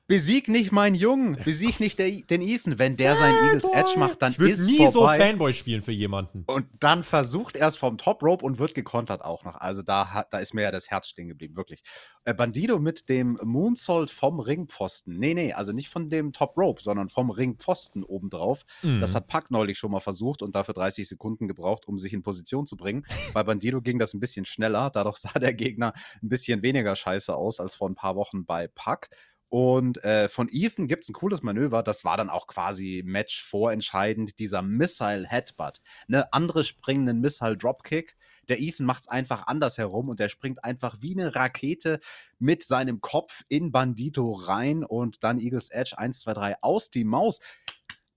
Besieg nicht meinen Jungen, besieg nicht der, den Ethan. Wenn der sein Eagles Edge macht, dann ich ist nie vorbei. so Fanboy spielen für jemanden. Und dann versucht er es vom Top Rope und wird gekontert auch noch. Also da, da ist mir ja das Herz stehen geblieben, wirklich. Äh, Bandido mit dem Moonsault vom Ringpfosten. Nee, nee, also nicht von dem Top Rope, sondern vom Ringpfosten obendrauf. Mhm. Das hat Pack neulich schon mal versucht und dafür 30 Sekunden gebraucht, um sich in Position zu bringen. [laughs] Bei Bandido ging das ein bisschen schneller. Dadurch sah der Gegner ein bisschen weniger scheiße aus als vor ein paar Wochen bei Pack. Und äh, von Ethan gibt es ein cooles Manöver, das war dann auch quasi Match vorentscheidend, dieser Missile Headbutt. Ne, andere springen einen Missile Dropkick. Der Ethan macht es einfach anders herum und der springt einfach wie eine Rakete mit seinem Kopf in Bandito rein und dann Eagles Edge 1, 2, 3 aus die Maus.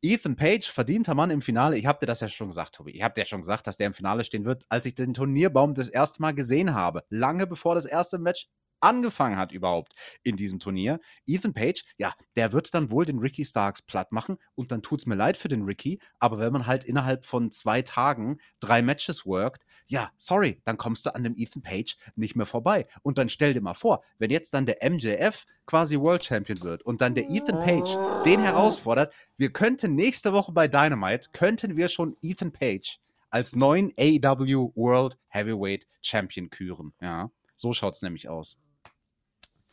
Ethan Page, verdienter Mann im Finale. Ich habe dir das ja schon gesagt, Tobi. Ich habe dir ja schon gesagt, dass der im Finale stehen wird, als ich den Turnierbaum das erste Mal gesehen habe. Lange bevor das erste Match angefangen hat überhaupt in diesem Turnier. Ethan Page, ja, der wird dann wohl den Ricky Starks platt machen und dann tut es mir leid für den Ricky, aber wenn man halt innerhalb von zwei Tagen drei Matches workt, ja, sorry, dann kommst du an dem Ethan Page nicht mehr vorbei. Und dann stell dir mal vor, wenn jetzt dann der MJF quasi World Champion wird und dann der Ethan Page den herausfordert, wir könnten nächste Woche bei Dynamite, könnten wir schon Ethan Page als neuen AW World Heavyweight Champion küren. Ja, so schaut es nämlich aus.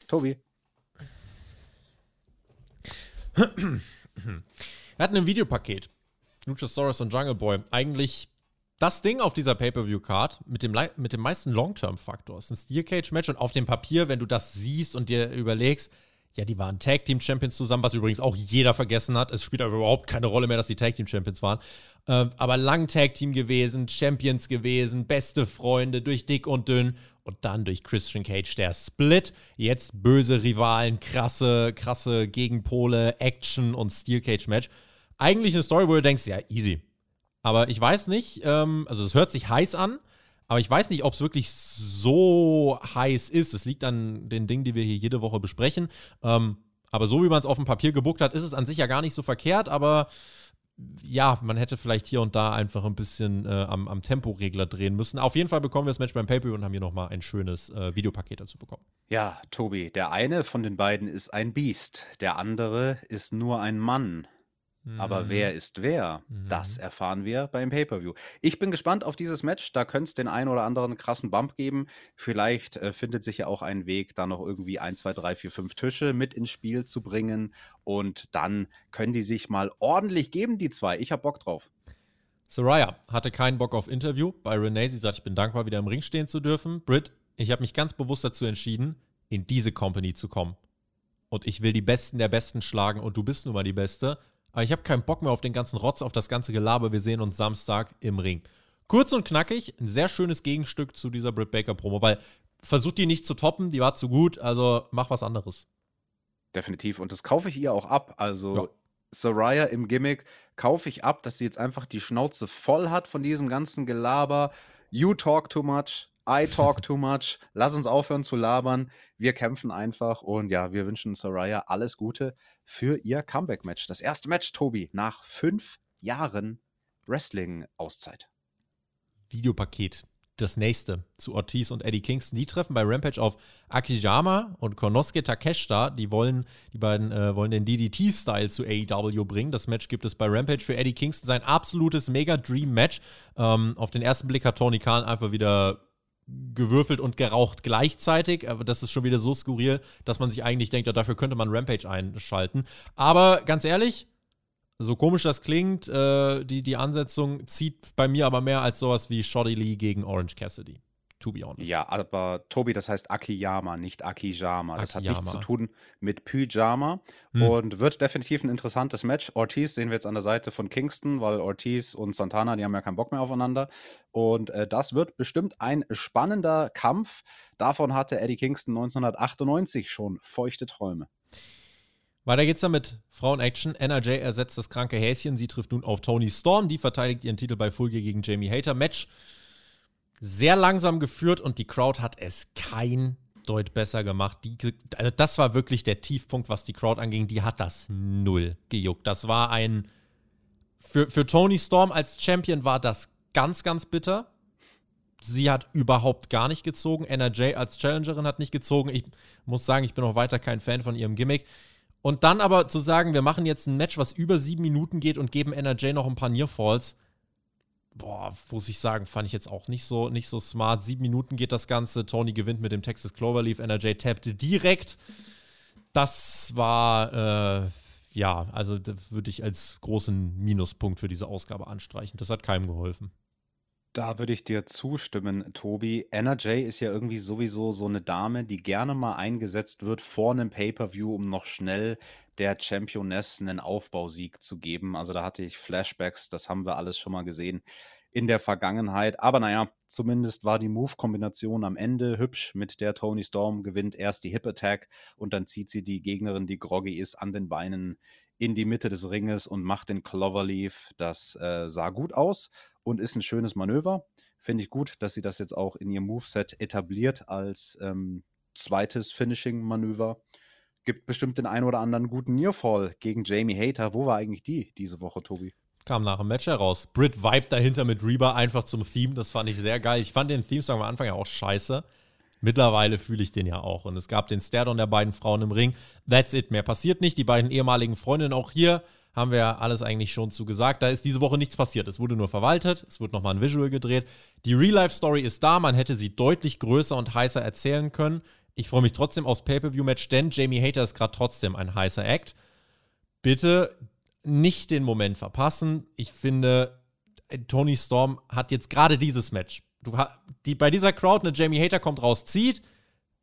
Tobi. Wir hatten ein Videopaket. Luchasaurus und Jungle Boy. Eigentlich das Ding auf dieser Pay-Per-View-Card mit dem, mit dem meisten Long-Term-Faktor. Es ist ein Steel-Cage-Match und auf dem Papier, wenn du das siehst und dir überlegst, ja, die waren Tag Team Champions zusammen, was übrigens auch jeder vergessen hat. Es spielt aber überhaupt keine Rolle mehr, dass die Tag Team Champions waren. Ähm, aber lang Tag Team gewesen, Champions gewesen, beste Freunde durch dick und dünn und dann durch Christian Cage der Split. Jetzt böse Rivalen, krasse, krasse Gegenpole, Action und Steel Cage Match. Eigentlich eine Story, wo du denkst, ja, easy. Aber ich weiß nicht, ähm, also es hört sich heiß an. Aber ich weiß nicht, ob es wirklich so heiß ist. Es liegt an den Dingen, die wir hier jede Woche besprechen. Ähm, aber so wie man es auf dem Papier gebuckt hat, ist es an sich ja gar nicht so verkehrt. Aber ja, man hätte vielleicht hier und da einfach ein bisschen äh, am, am Temporegler drehen müssen. Auf jeden Fall bekommen wir das Match beim pay und haben hier nochmal ein schönes äh, Videopaket dazu bekommen. Ja, Tobi, der eine von den beiden ist ein Biest, der andere ist nur ein Mann. Aber wer mhm. ist wer? Das mhm. erfahren wir beim Pay-Per-View. Ich bin gespannt auf dieses Match. Da könnte es den einen oder anderen krassen Bump geben. Vielleicht äh, findet sich ja auch ein Weg, da noch irgendwie 1, 2, 3, 4, 5 Tische mit ins Spiel zu bringen. Und dann können die sich mal ordentlich geben, die zwei. Ich habe Bock drauf. Soraya hatte keinen Bock auf Interview bei Renee. Sie sagt, ich bin dankbar, wieder im Ring stehen zu dürfen. Britt, ich habe mich ganz bewusst dazu entschieden, in diese Company zu kommen. Und ich will die Besten der Besten schlagen und du bist nun mal die Beste. Aber ich habe keinen Bock mehr auf den ganzen Rotz, auf das ganze Gelaber. Wir sehen uns Samstag im Ring. Kurz und knackig, ein sehr schönes Gegenstück zu dieser Britt Baker Promo, weil versucht die nicht zu toppen, die war zu gut, also mach was anderes. Definitiv. Und das kaufe ich ihr auch ab. Also ja. Soraya im Gimmick kaufe ich ab, dass sie jetzt einfach die Schnauze voll hat von diesem ganzen Gelaber. You talk too much. I talk too much. Lass uns aufhören zu labern. Wir kämpfen einfach und ja, wir wünschen Soraya alles Gute für ihr Comeback-Match. Das erste Match, Tobi, nach fünf Jahren Wrestling-Auszeit. Videopaket. Das nächste zu Ortiz und Eddie Kingston. Die treffen bei Rampage auf Akijama und Konosuke Takeshita. Die wollen, die beiden äh, wollen den DDT-Style zu AEW bringen. Das Match gibt es bei Rampage für Eddie Kingston. Sein absolutes Mega-Dream-Match. Ähm, auf den ersten Blick hat Tony Khan einfach wieder gewürfelt und geraucht gleichzeitig. Aber das ist schon wieder so skurril, dass man sich eigentlich denkt, ja, dafür könnte man Rampage einschalten. Aber ganz ehrlich, so komisch das klingt, äh, die, die Ansetzung zieht bei mir aber mehr als sowas wie Shoddy Lee gegen Orange Cassidy to be honest. Ja, aber Tobi, das heißt Akiyama, nicht Akijama. Das Akiyama. hat nichts zu tun mit Pyjama hm. und wird definitiv ein interessantes Match. Ortiz sehen wir jetzt an der Seite von Kingston, weil Ortiz und Santana, die haben ja keinen Bock mehr aufeinander. Und äh, das wird bestimmt ein spannender Kampf. Davon hatte Eddie Kingston 1998 schon feuchte Träume. Weiter geht's dann mit Frauen-Action. NRJ ersetzt das kranke Häschen. Sie trifft nun auf Tony Storm. Die verteidigt ihren Titel bei Full Gear gegen Jamie Hater. Match sehr langsam geführt und die Crowd hat es kein Deut besser gemacht. Die, also das war wirklich der Tiefpunkt, was die Crowd anging. Die hat das null gejuckt. Das war ein. Für, für Tony Storm als Champion war das ganz, ganz bitter. Sie hat überhaupt gar nicht gezogen. NRJ als Challengerin hat nicht gezogen. Ich muss sagen, ich bin auch weiter kein Fan von ihrem Gimmick. Und dann aber zu sagen, wir machen jetzt ein Match, was über sieben Minuten geht und geben NRJ noch ein paar Nearfalls, boah, muss ich sagen, fand ich jetzt auch nicht so, nicht so smart. Sieben Minuten geht das Ganze. Tony gewinnt mit dem Texas Cloverleaf. NRJ tappte direkt. Das war, äh, ja, also würde ich als großen Minuspunkt für diese Ausgabe anstreichen. Das hat keinem geholfen. Da würde ich dir zustimmen, Tobi. NRJ ist ja irgendwie sowieso so eine Dame, die gerne mal eingesetzt wird vor einem Pay-per-View, um noch schnell der Championess einen Aufbausieg zu geben. Also da hatte ich Flashbacks, das haben wir alles schon mal gesehen in der Vergangenheit. Aber naja, zumindest war die Move-Kombination am Ende hübsch, mit der Tony Storm gewinnt erst die Hip-Attack und dann zieht sie die Gegnerin, die groggy ist, an den Beinen in die Mitte des Ringes und macht den Cloverleaf. Das äh, sah gut aus und ist ein schönes Manöver. Finde ich gut, dass sie das jetzt auch in ihrem Moveset etabliert als ähm, zweites Finishing-Manöver. Gibt bestimmt den einen oder anderen guten Nearfall gegen Jamie Hater. Wo war eigentlich die diese Woche, Tobi? Kam nach dem Match heraus. Brit Vibe dahinter mit Reba einfach zum Theme. Das fand ich sehr geil. Ich fand den Theme-Song am Anfang ja auch scheiße. Mittlerweile fühle ich den ja auch. Und es gab den Stairdown der beiden Frauen im Ring. That's it. Mehr passiert nicht. Die beiden ehemaligen Freundinnen auch hier haben wir ja alles eigentlich schon zu gesagt. Da ist diese Woche nichts passiert. Es wurde nur verwaltet, es wurde nochmal ein Visual gedreht. Die Real-Life-Story ist da, man hätte sie deutlich größer und heißer erzählen können. Ich freue mich trotzdem aufs Pay-Per-View-Match, denn Jamie Hater ist gerade trotzdem ein heißer Act. Bitte nicht den Moment verpassen. Ich finde, Tony Storm hat jetzt gerade dieses Match. Du, die, bei dieser Crowd, eine Jamie Hater kommt raus, zieht,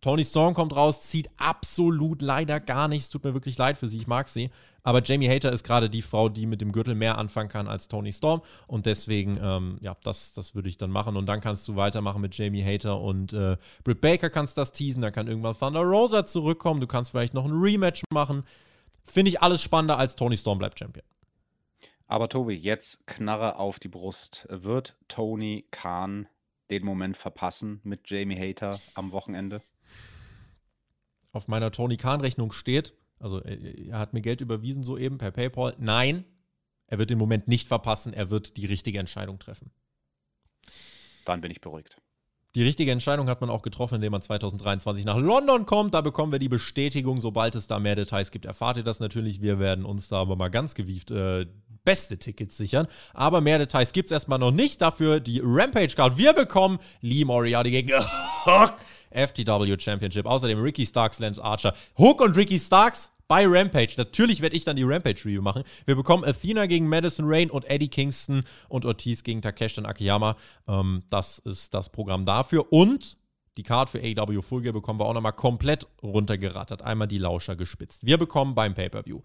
Tony Storm kommt raus, zieht absolut leider gar nichts. Tut mir wirklich leid für sie, ich mag sie. Aber Jamie Hater ist gerade die Frau, die mit dem Gürtel mehr anfangen kann als Tony Storm. Und deswegen, ähm, ja, das, das würde ich dann machen. Und dann kannst du weitermachen mit Jamie Hater und äh, Britt Baker kannst das teasen. Dann kann irgendwann Thunder Rosa zurückkommen. Du kannst vielleicht noch ein Rematch machen. Finde ich alles spannender als Tony Storm bleibt Champion. Aber Tobi, jetzt Knarre auf die Brust. Wird Tony Khan den Moment verpassen mit Jamie Hater am Wochenende? Auf meiner Tony Khan-Rechnung steht, also äh, er hat mir Geld überwiesen soeben per PayPal. Nein, er wird den Moment nicht verpassen, er wird die richtige Entscheidung treffen. Dann bin ich beruhigt. Die richtige Entscheidung hat man auch getroffen, indem man 2023 nach London kommt. Da bekommen wir die Bestätigung. Sobald es da mehr Details gibt, erfahrt ihr das natürlich. Wir werden uns da aber mal ganz gewieft äh, beste Tickets sichern. Aber mehr Details gibt es erstmal noch nicht. Dafür die Rampage-Card. Wir bekommen Lee Moriarty gegen [laughs] FTW Championship. Außerdem Ricky Starks, Lance Archer. Hook und Ricky Starks bei Rampage. Natürlich werde ich dann die Rampage-Review machen. Wir bekommen Athena gegen Madison Rain und Eddie Kingston und Ortiz gegen Takeshita Akiyama. Ähm, das ist das Programm dafür. Und die Card für AEW Full Gear bekommen wir auch nochmal komplett runtergerattert. Einmal die Lauscher gespitzt. Wir bekommen beim Pay-Per-View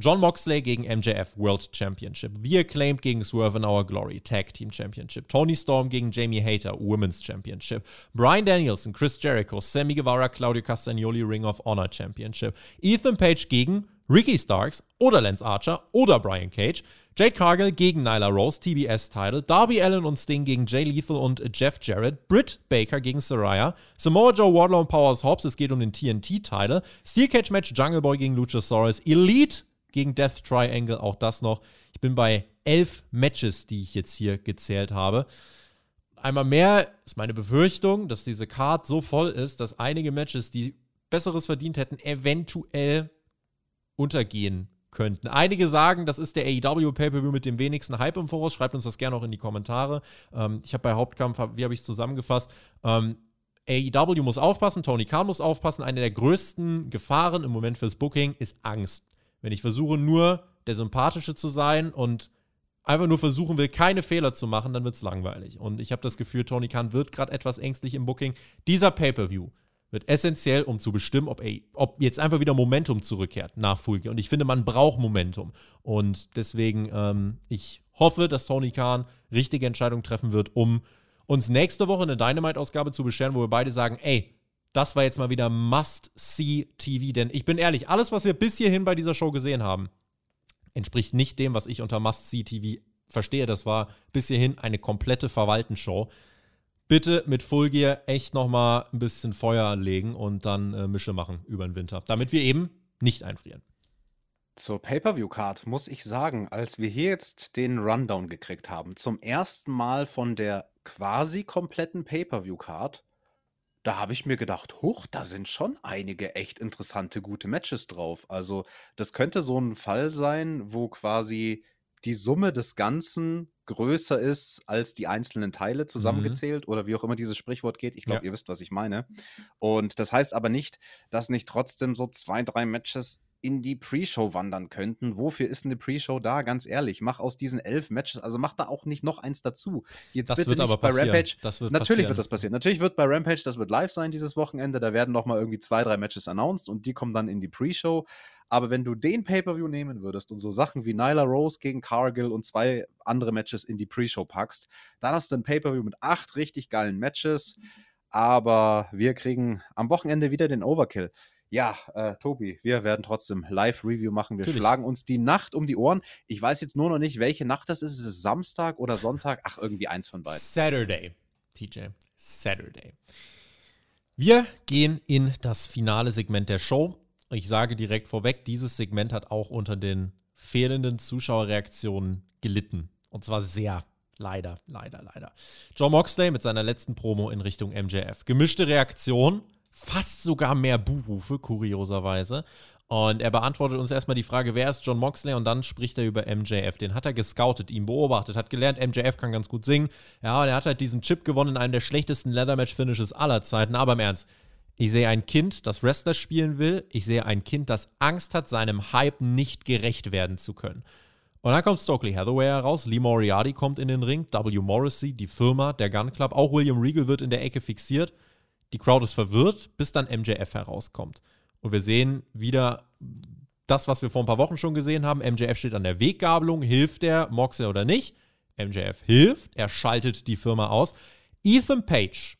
John Moxley gegen MJF World Championship. The Acclaimed gegen Swerve in Our Glory Tag Team Championship. Tony Storm gegen Jamie Hater Women's Championship. Brian Danielson, Chris Jericho, Sammy Guevara, Claudio Castagnoli Ring of Honor Championship. Ethan Page gegen Ricky Starks oder Lance Archer oder Brian Cage. Jade Cargill gegen Nyla Rose, TBS-Title. Darby Allen und Sting gegen Jay Lethal und Jeff Jarrett. Britt Baker gegen Saraya. Samoa Joe Wardlow und Powers Hobbs. Es geht um den TNT-Title. Steel Cage Match Jungle Boy gegen Luchasaurus. Elite gegen Death Triangle, auch das noch. Ich bin bei elf Matches, die ich jetzt hier gezählt habe. Einmal mehr ist meine Befürchtung, dass diese Card so voll ist, dass einige Matches, die Besseres verdient hätten, eventuell untergehen könnten. Einige sagen, das ist der AEW Pay-Per-View mit dem wenigsten Hype im Voraus. Schreibt uns das gerne auch in die Kommentare. Ähm, ich habe bei Hauptkampf, wie habe ich es zusammengefasst? Ähm, AEW muss aufpassen, Tony Khan muss aufpassen. Eine der größten Gefahren im Moment fürs Booking ist Angst. Wenn ich versuche, nur der Sympathische zu sein und einfach nur versuchen will, keine Fehler zu machen, dann wird es langweilig. Und ich habe das Gefühl, Tony Khan wird gerade etwas ängstlich im Booking. Dieser Pay-Per-View wird essentiell, um zu bestimmen, ob, ey, ob jetzt einfach wieder Momentum zurückkehrt nach Fulge. Und ich finde, man braucht Momentum. Und deswegen, ähm, ich hoffe, dass Tony Khan richtige Entscheidungen treffen wird, um uns nächste Woche eine Dynamite-Ausgabe zu bescheren, wo wir beide sagen, ey, das war jetzt mal wieder Must-See-TV. Denn ich bin ehrlich, alles, was wir bis hierhin bei dieser Show gesehen haben, entspricht nicht dem, was ich unter Must-See-TV verstehe. Das war bis hierhin eine komplette Verwaltenshow. Bitte mit Full Gear echt nochmal ein bisschen Feuer anlegen und dann äh, Mische machen über den Winter, damit wir eben nicht einfrieren. Zur Pay-Per-View-Card muss ich sagen, als wir hier jetzt den Rundown gekriegt haben, zum ersten Mal von der quasi kompletten Pay-Per-View-Card, da habe ich mir gedacht, huch, da sind schon einige echt interessante, gute Matches drauf. Also, das könnte so ein Fall sein, wo quasi die Summe des Ganzen größer ist als die einzelnen Teile Mhm. zusammengezählt oder wie auch immer dieses Sprichwort geht. Ich Ja. glaube, ihr wisst, was ich meine. Und das heißt aber nicht, dass nicht trotzdem so zwei, drei Matches in die Pre-Show wandern könnten. Wofür ist eine Pre-Show da? Ganz ehrlich, mach aus diesen elf Matches, also mach da auch nicht noch eins dazu. Jetzt Das bitte wird nicht aber bei passieren. Rampage. Das wird Natürlich passieren. wird das passieren. Natürlich wird bei Rampage, das wird live sein dieses Wochenende. Da werden noch mal irgendwie zwei, drei Matches announced und die kommen dann in die Pre-Show. Aber wenn du den Pay-Per-View nehmen würdest und so Sachen wie Nyla Rose gegen Cargill und zwei andere Matches in die Pre-Show packst, dann hast du ein Pay-Per-View mit acht richtig geilen Matches. Aber wir kriegen am Wochenende wieder den Overkill. Ja, äh, Tobi, wir werden trotzdem Live-Review machen. Wir Natürlich. schlagen uns die Nacht um die Ohren. Ich weiß jetzt nur noch nicht, welche Nacht das ist. Ist es Samstag oder Sonntag? Ach, irgendwie eins von beiden. Saturday, TJ. Saturday. Wir gehen in das finale Segment der Show. Ich sage direkt vorweg, dieses Segment hat auch unter den fehlenden Zuschauerreaktionen gelitten. Und zwar sehr. Leider, leider, leider. John Moxley mit seiner letzten Promo in Richtung MJF. Gemischte Reaktion, fast sogar mehr Buhrufe, kurioserweise. Und er beantwortet uns erstmal die Frage, wer ist John Moxley? Und dann spricht er über MJF. Den hat er gescoutet, ihn beobachtet, hat gelernt, MJF kann ganz gut singen. Ja, und er hat halt diesen Chip gewonnen in einem der schlechtesten Leather-Match-Finishes aller Zeiten. Aber im Ernst, ich sehe ein Kind, das Wrestler spielen will. Ich sehe ein Kind, das Angst hat, seinem Hype nicht gerecht werden zu können. Und dann kommt Stokely Hathaway heraus, Lee Moriarty kommt in den Ring, W. Morrissey, die Firma, der Gun Club, auch William Regal wird in der Ecke fixiert. Die Crowd ist verwirrt, bis dann MJF herauskommt. Und wir sehen wieder das, was wir vor ein paar Wochen schon gesehen haben. MJF steht an der Weggabelung, hilft der Moxley oder nicht? MJF hilft, er schaltet die Firma aus. Ethan Page,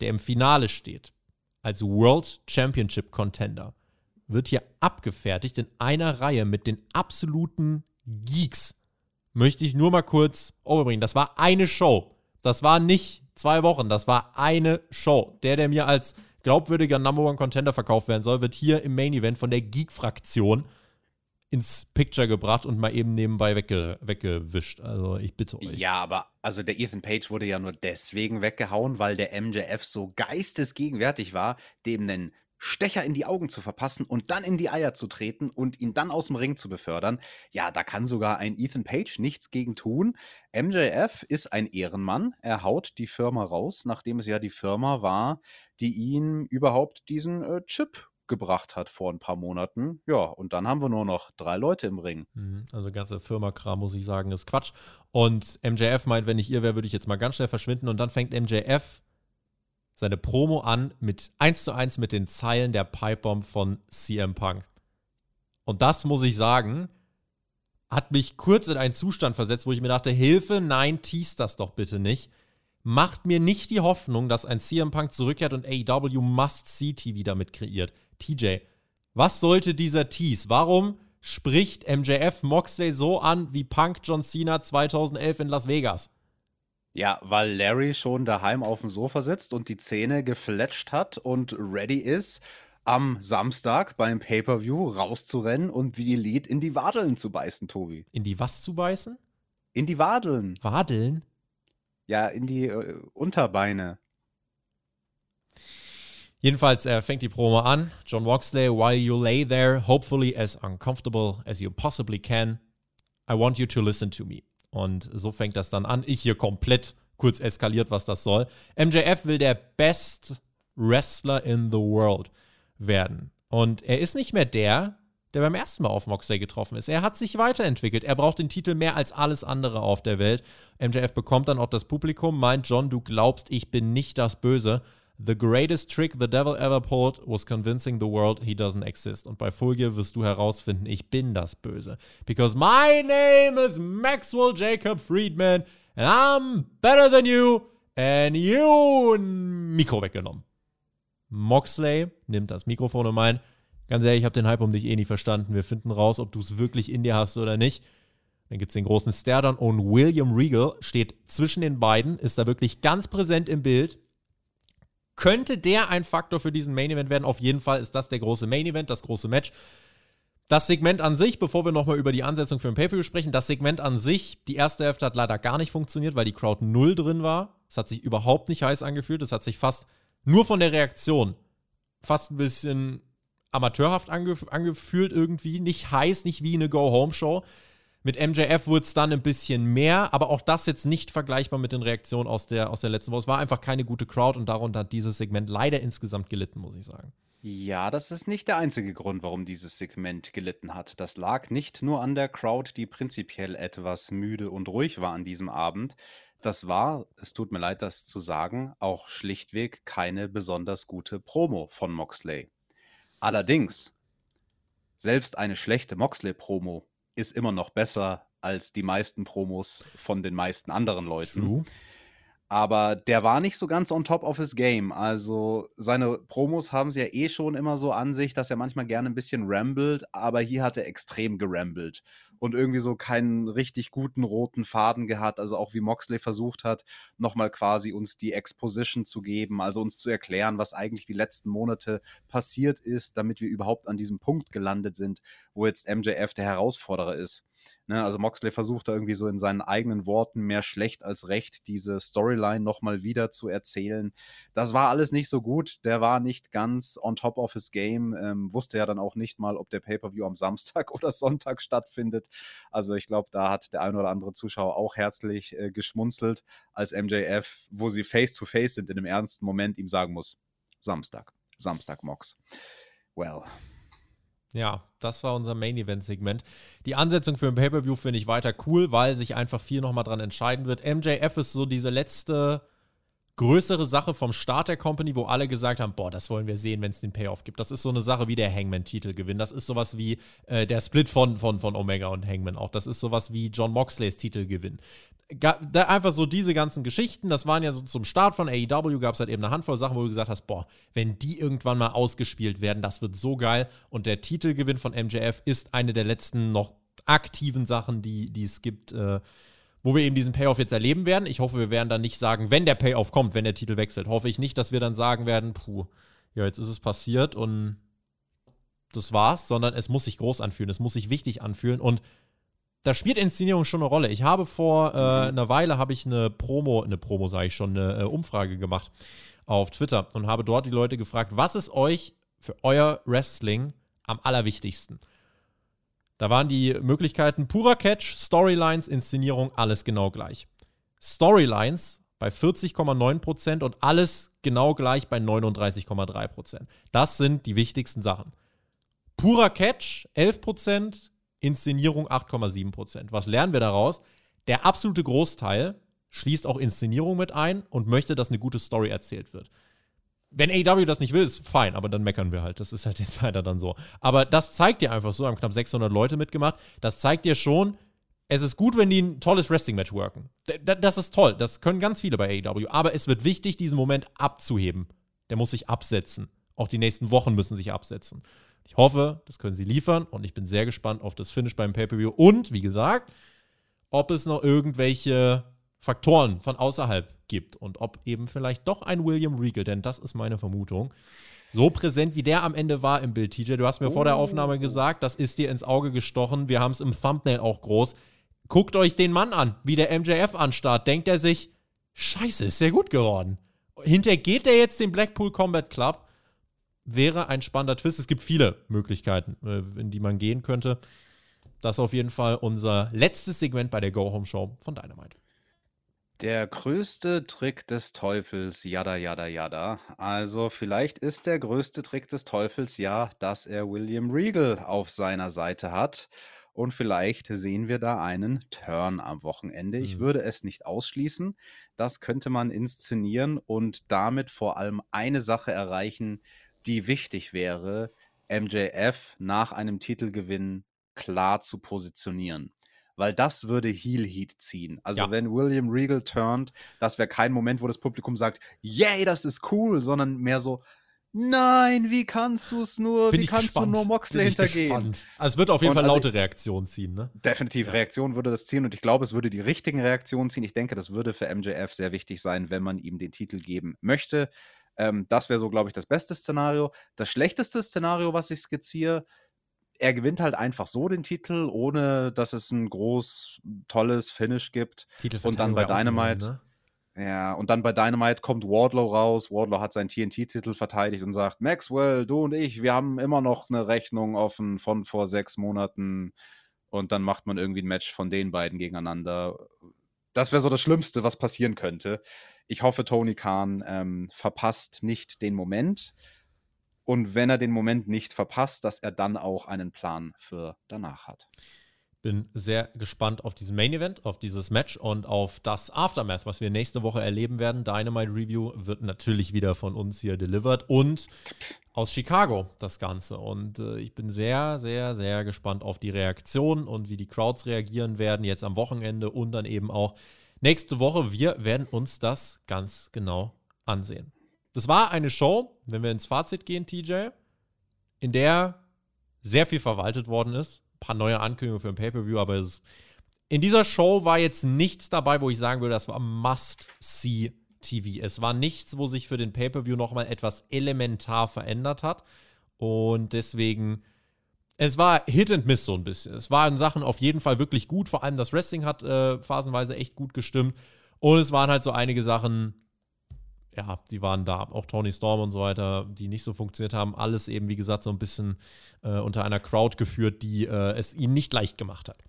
der im Finale steht, als World Championship Contender, wird hier abgefertigt in einer Reihe mit den absoluten Geeks. Möchte ich nur mal kurz overbringen. Das war eine Show. Das war nicht zwei Wochen. Das war eine Show. Der, der mir als glaubwürdiger Number One Contender verkauft werden soll, wird hier im Main Event von der Geek-Fraktion ins Picture gebracht und mal eben nebenbei wegge weggewischt. Also ich bitte euch. Ja, aber also der Ethan Page wurde ja nur deswegen weggehauen, weil der MJF so geistesgegenwärtig war, dem einen Stecher in die Augen zu verpassen und dann in die Eier zu treten und ihn dann aus dem Ring zu befördern. Ja, da kann sogar ein Ethan Page nichts gegen tun. MJF ist ein Ehrenmann. Er haut die Firma raus, nachdem es ja die Firma war, die ihn überhaupt diesen äh, Chip gebracht hat vor ein paar Monaten. Ja, und dann haben wir nur noch drei Leute im Ring. Mhm, Also ganze Firma-Kram, muss ich sagen, ist Quatsch. Und MJF meint, wenn ich ihr wäre, würde ich jetzt mal ganz schnell verschwinden. Und dann fängt MJF seine Promo an mit 1 zu 1 mit den Zeilen der Pipebomb von CM Punk. Und das muss ich sagen, hat mich kurz in einen Zustand versetzt, wo ich mir dachte, Hilfe, nein, tease das doch bitte nicht. Macht mir nicht die Hoffnung, dass ein CM Punk zurückkehrt und AEW Must-See-TV damit kreiert. TJ, was sollte dieser Tease? Warum spricht MJF Moxley so an wie Punk John Cena 2011 in Las Vegas? Ja, weil Larry schon daheim auf dem Sofa sitzt und die Zähne gefletscht hat und ready ist, am Samstag beim Pay-Per-View rauszurennen und wie die Lied in die Wadeln zu beißen, Tobi. In die was zu beißen? In die Wadeln. Wadeln? Ja, in die äh, Unterbeine. Jedenfalls er fängt die Promo an. John Moxley, while you lay there, hopefully as uncomfortable as you possibly can, I want you to listen to me. Und so fängt das dann an. Ich hier komplett kurz eskaliert, was das soll. MJF will der Best Wrestler in the World werden. Und er ist nicht mehr der, der beim ersten Mal auf Moxley getroffen ist. Er hat sich weiterentwickelt. Er braucht den Titel mehr als alles andere auf der Welt. MJF bekommt dann auch das Publikum, meint John, du glaubst, ich bin nicht das Böse. The greatest trick the devil ever pulled was convincing the world he doesn't exist. Und bei Full Gear wirst du herausfinden, ich bin das Böse. Because my name is Maxwell Jacob Friedman and I'm better than you and you Mikro weggenommen. Moxley nimmt das Mikrofon und meint, ganz ehrlich, ich habe den Hype um dich eh nicht verstanden. Wir finden raus, ob du es wirklich in dir hast oder nicht. Dann gibt es den großen Stare-Down und William Regal steht zwischen den beiden, ist da wirklich ganz präsent im Bild. Könnte der ein Faktor für diesen Main Event werden? Auf jeden Fall ist das der große Main Event, das große Match. Das Segment an sich, bevor wir nochmal über die Ansetzung für ein Pay-Per-View sprechen, das Segment an sich, die erste Hälfte hat leider gar nicht funktioniert, weil die Crowd null drin war. Es hat sich überhaupt nicht heiß angefühlt. Es hat sich fast nur von der Reaktion fast ein bisschen amateurhaft angef angefühlt irgendwie. Nicht heiß, nicht wie eine Go-Home-Show. Mit MJF wurde es dann ein bisschen mehr, aber auch das jetzt nicht vergleichbar mit den Reaktionen aus der, aus der letzten Woche. Es war einfach keine gute Crowd und darunter hat dieses Segment leider insgesamt gelitten, muss ich sagen. Ja, das ist nicht der einzige Grund, warum dieses Segment gelitten hat. Das lag nicht nur an der Crowd, die prinzipiell etwas müde und ruhig war an diesem Abend. Das war, es tut mir leid, das zu sagen, auch schlichtweg keine besonders gute Promo von Moxley. Allerdings, selbst eine schlechte Moxley-Promo ist immer noch besser als die meisten Promos von den meisten anderen Leuten. True. Aber der war nicht so ganz on top of his game. Also seine Promos haben es ja eh schon immer so an sich, dass er manchmal gerne ein bisschen rambelt, aber hier hat er extrem gerambelt und irgendwie so keinen richtig guten roten Faden gehabt. Also auch wie Moxley versucht hat, nochmal quasi uns die Exposition zu geben, also uns zu erklären, was eigentlich die letzten Monate passiert ist, damit wir überhaupt an diesem Punkt gelandet sind, wo jetzt MJF der Herausforderer ist. Ne, also Moxley versucht da irgendwie so in seinen eigenen Worten mehr schlecht als recht diese Storyline nochmal wieder zu erzählen. Das war alles nicht so gut. Der war nicht ganz on top of his game. Ähm, wusste ja dann auch nicht mal, ob der Pay-Per-View am Samstag [laughs] oder Sonntag stattfindet. Also ich glaube, da hat der ein oder andere Zuschauer auch herzlich äh, geschmunzelt, als MJF, wo sie face-to-face -face sind, in dem ernsten Moment ihm sagen muss, Samstag, Samstag Mox. Well, ja, das war unser Main Event Segment. Die Ansetzung für ein Pay-Per-View finde ich weiter cool, weil sich einfach viel nochmal dran entscheiden wird. MJF ist so diese letzte größere Sache vom Start der Company, wo alle gesagt haben, boah, das wollen wir sehen, wenn es den Payoff gibt. Das ist so eine Sache wie der Hangman-Titelgewinn. Das ist sowas wie äh, der Split von, von, von Omega und Hangman auch. Das ist sowas wie John Moxleys Titelgewinn. da einfach so diese ganzen Geschichten, das waren ja so zum Start von AEW, gab es halt eben eine Handvoll Sachen, wo du gesagt hast, boah, wenn die irgendwann mal ausgespielt werden, das wird so geil. Und der Titelgewinn von MJF ist eine der letzten noch aktiven Sachen, die, die es gibt. Äh, wo wir eben diesen Payoff jetzt erleben werden. Ich hoffe, wir werden dann nicht sagen, wenn der Payoff kommt, wenn der Titel wechselt, hoffe ich nicht, dass wir dann sagen werden, puh, ja, jetzt ist es passiert und das war's, sondern es muss sich groß anfühlen, es muss sich wichtig anfühlen und da spielt Inszenierung schon eine Rolle. Ich habe vor äh, mhm. einer Weile habe ich eine Promo, eine Promo sage ich schon, eine äh, Umfrage gemacht auf Twitter und habe dort die Leute gefragt, was ist euch für euer Wrestling am allerwichtigsten? Da waren die Möglichkeiten purer Catch, Storylines, Inszenierung, alles genau gleich. Storylines bei 40,9% und alles genau gleich bei 39,3%. Das sind die wichtigsten Sachen. Purer Catch 11%, Inszenierung 8,7%. Was lernen wir daraus? Der absolute Großteil schließt auch Inszenierung mit ein und möchte, dass eine gute Story erzählt wird. Wenn AEW das nicht will, ist fein, aber dann meckern wir halt. Das ist halt jetzt [laughs] leider dann so. Aber das zeigt dir einfach so, haben knapp 600 Leute mitgemacht. Das zeigt dir schon, es ist gut, wenn die ein tolles Wrestling-Match worken. Das ist toll. Das können ganz viele bei AEW. Aber es wird wichtig, diesen Moment abzuheben. Der muss sich absetzen. Auch die nächsten Wochen müssen sich absetzen. Ich hoffe, das können sie liefern und ich bin sehr gespannt auf das Finish beim Pay-Per-View. Und, wie gesagt, ob es noch irgendwelche Faktoren von außerhalb gibt und ob eben vielleicht doch ein William Regal, denn das ist meine Vermutung, so präsent wie der am Ende war im Bild, TJ. Du hast mir oh. vor der Aufnahme oh. gesagt, das ist dir ins Auge gestochen. Wir haben es im Thumbnail auch groß. Guckt euch den Mann an, wie der MJF anstarrt. Denkt er sich, Scheiße, ist sehr gut geworden. Hintergeht er jetzt den Blackpool Combat Club? Wäre ein spannender Twist. Es gibt viele Möglichkeiten, äh, in die man gehen könnte. Das ist auf jeden Fall unser letztes Segment bei der Go Home Show von Dynamite. Der größte Trick des Teufels, jada, jada, jada. Also vielleicht ist der größte Trick des Teufels ja, dass er William Regal auf seiner Seite hat. Und vielleicht sehen wir da einen Turn am Wochenende. Ich mhm. würde es nicht ausschließen. Das könnte man inszenieren und damit vor allem eine Sache erreichen, die wichtig wäre, MJF nach einem Titelgewinn klar zu positionieren weil das würde Heel Heat ziehen. Also ja. wenn William Regal turnt, das wäre kein Moment, wo das Publikum sagt, yay, das ist cool, sondern mehr so, nein, wie kannst du es nur, Bin wie kannst gespannt. du nur Moxley hintergehen? Gespannt. Also es wird auf jeden und Fall also laute Reaktionen ziehen, ne? Definitiv, ja. Reaktion würde das ziehen und ich glaube, es würde die richtigen Reaktionen ziehen. Ich denke, das würde für MJF sehr wichtig sein, wenn man ihm den Titel geben möchte. Ähm, das wäre so, glaube ich, das beste Szenario. Das schlechteste Szenario, was ich skizziere, er gewinnt halt einfach so den Titel, ohne dass es ein groß, tolles Finish gibt. Und dann bei Dynamite. Ne? Ja, und dann bei Dynamite kommt Wardlow raus. Wardlow hat seinen TNT-Titel verteidigt und sagt: Maxwell, du und ich, wir haben immer noch eine Rechnung offen von vor sechs Monaten. Und dann macht man irgendwie ein Match von den beiden gegeneinander. Das wäre so das Schlimmste, was passieren könnte. Ich hoffe, Tony Khan ähm, verpasst nicht den Moment. Und wenn er den Moment nicht verpasst, dass er dann auch einen Plan für danach hat. Bin sehr gespannt auf diesen Main Event, auf dieses Match und auf das Aftermath, was wir nächste Woche erleben werden. Dynamite Review wird natürlich wieder von uns hier delivered und aus Chicago das Ganze. Und äh, ich bin sehr, sehr, sehr gespannt auf die Reaktion und wie die Crowds reagieren werden jetzt am Wochenende und dann eben auch nächste Woche. Wir werden uns das ganz genau ansehen. Das war eine Show, wenn wir ins Fazit gehen, TJ, in der sehr viel verwaltet worden ist paar neue Ankündigungen für ein Pay-Per-View, aber es, in dieser Show war jetzt nichts dabei, wo ich sagen würde, das war Must-See-TV. Es war nichts, wo sich für den Pay-Per-View nochmal etwas elementar verändert hat. Und deswegen, es war Hit and Miss so ein bisschen. Es waren Sachen auf jeden Fall wirklich gut. Vor allem das Wrestling hat äh, phasenweise echt gut gestimmt. Und es waren halt so einige Sachen, ja, die waren da. Auch Tony Storm und so weiter, die nicht so funktioniert haben. Alles eben, wie gesagt, so ein bisschen äh, unter einer Crowd geführt, die äh, es ihnen nicht leicht gemacht hat.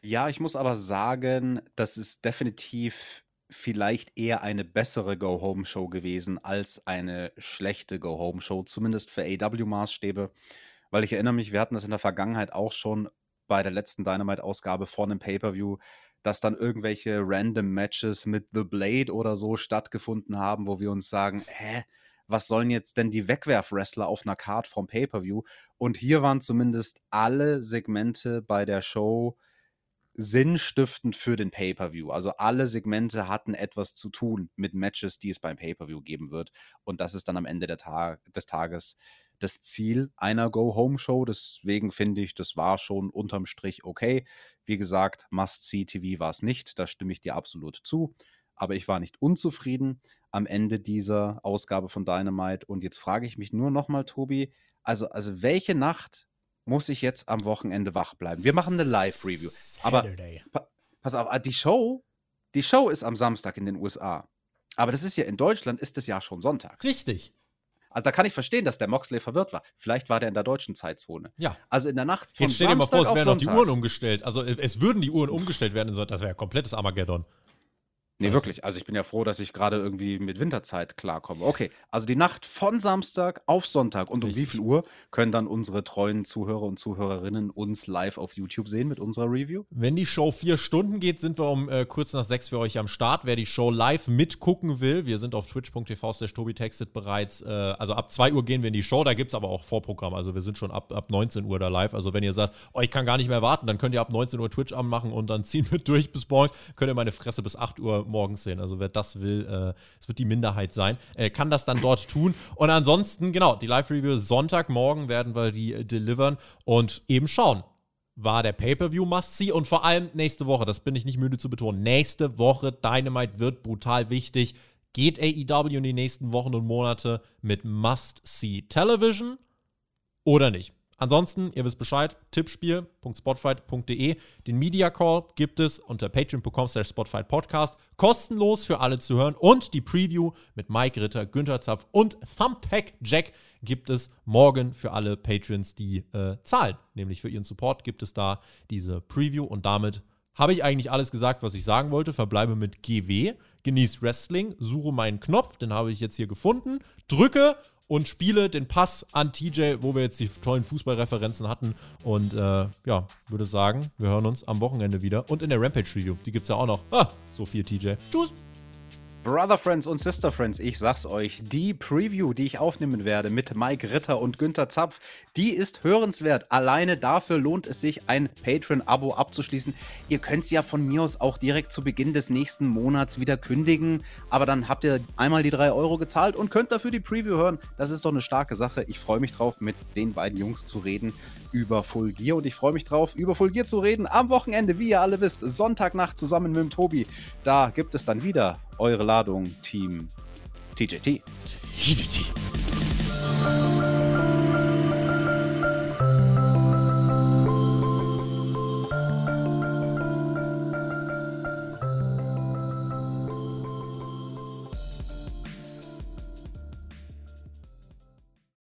Ja, ich muss aber sagen, das ist definitiv vielleicht eher eine bessere Go-Home-Show gewesen als eine schlechte Go-Home-Show, zumindest für AW-Maßstäbe. Weil ich erinnere mich, wir hatten das in der Vergangenheit auch schon bei der letzten Dynamite-Ausgabe vor einem Pay-Per-View, dass dann irgendwelche random Matches mit The Blade oder so stattgefunden haben, wo wir uns sagen, hä, was sollen jetzt denn die Wegwerf-Wrestler auf einer Card vom Pay-Per-View? Und hier waren zumindest alle Segmente bei der Show sinnstiftend für den Pay-Per-View. Also alle Segmente hatten etwas zu tun mit Matches, die es beim Pay-Per-View geben wird. Und das ist dann am Ende Tag des Tages das Ziel einer Go-Home-Show. Deswegen finde ich, das war schon unterm Strich okay. Wie gesagt, Must-See-TV war es nicht, da stimme ich dir absolut zu. Aber ich war nicht unzufrieden am Ende dieser Ausgabe von Dynamite. Und jetzt frage ich mich nur nochmal, Tobi, also, also welche Nacht muss ich jetzt am Wochenende wach bleiben? Wir machen eine Live-Review. Aber pa pass auf, die Show, die Show ist am Samstag in den USA. Aber das ist ja in Deutschland ist es ja schon Sonntag. Richtig. Also da kann ich verstehen, dass der Moxley verwirrt war. Vielleicht war der in der deutschen Zeitzone. Ja. Also in der Nacht von Jetzt stell dir mal vor, es wären noch die Uhren umgestellt. Also es würden die Uhren umgestellt werden. Das wäre ja komplettes Armageddon. Nee, also. wirklich. Also ich bin ja froh, dass ich gerade irgendwie mit Winterzeit klarkomme. Okay, also die Nacht von Samstag auf Sonntag. Und um Richtig. wie viel Uhr können dann unsere treuen Zuhörer und Zuhörerinnen uns live auf YouTube sehen mit unserer Review? Wenn die Show vier Stunden geht, sind wir um äh, kurz nach sechs für euch am Start. Wer die Show live mitgucken will, wir sind auf twitch.tv slash Tobi textet bereits. Äh, also ab 2 Uhr gehen wir in die Show. Da gibt es aber auch Vorprogramm. Also wir sind schon ab, ab 19 Uhr da live. Also wenn ihr sagt, oh, ich kann gar nicht mehr warten, dann könnt ihr ab 19 Uhr Twitch anmachen und dann [laughs] ziehen wir durch bis morgens. Könnt ihr meine Fresse bis 8 Uhr morgens sehen. Also wer das will, äh, es wird die Minderheit sein, äh, kann das dann dort tun. Und ansonsten, genau, die Live-Review Sonntagmorgen werden wir die äh, delivern und eben schauen. War der Pay-Per-View Must-See und vor allem nächste Woche, das bin ich nicht müde zu betonen, nächste Woche Dynamite wird brutal wichtig. Geht AEW in die nächsten Wochen und Monate mit Must-See Television oder nicht? Ansonsten, ihr wisst Bescheid, tippspiel.spotfight.de. Den Media Call gibt es unter patreon.com slash spotfight podcast. Kostenlos für alle zu hören. Und die Preview mit Mike Ritter, Günther Zapf und Thumbtack Jack gibt es morgen für alle Patrons, die äh, zahlen. Nämlich für ihren Support gibt es da diese Preview. Und damit habe ich eigentlich alles gesagt, was ich sagen wollte. Verbleibe mit GW, genieß Wrestling, suche meinen Knopf, den habe ich jetzt hier gefunden, drücke und spiele den Pass an TJ, wo wir jetzt die tollen Fußballreferenzen hatten. Und äh, ja, würde sagen, wir hören uns am Wochenende wieder. Und in der Rampage-Video, die gibt es ja auch noch. Ah, so viel TJ. Tschüss. Brother Friends und Sister Friends, ich sag's euch, die Preview, die ich aufnehmen werde mit Mike Ritter und Günther Zapf, die ist hörenswert. Alleine dafür lohnt es sich, ein Patreon-Abo abzuschließen. Ihr könnt's ja von mir aus auch direkt zu Beginn des nächsten Monats wieder kündigen, aber dann habt ihr einmal die 3 Euro gezahlt und könnt dafür die Preview hören. Das ist doch eine starke Sache. Ich freue mich drauf, mit den beiden Jungs zu reden über Full Gear und ich freue mich drauf, über Full Gear zu reden am Wochenende, wie ihr alle wisst, Sonntagnacht zusammen mit dem Tobi. Da gibt es dann wieder eure Ladung, Team TJT. TJT.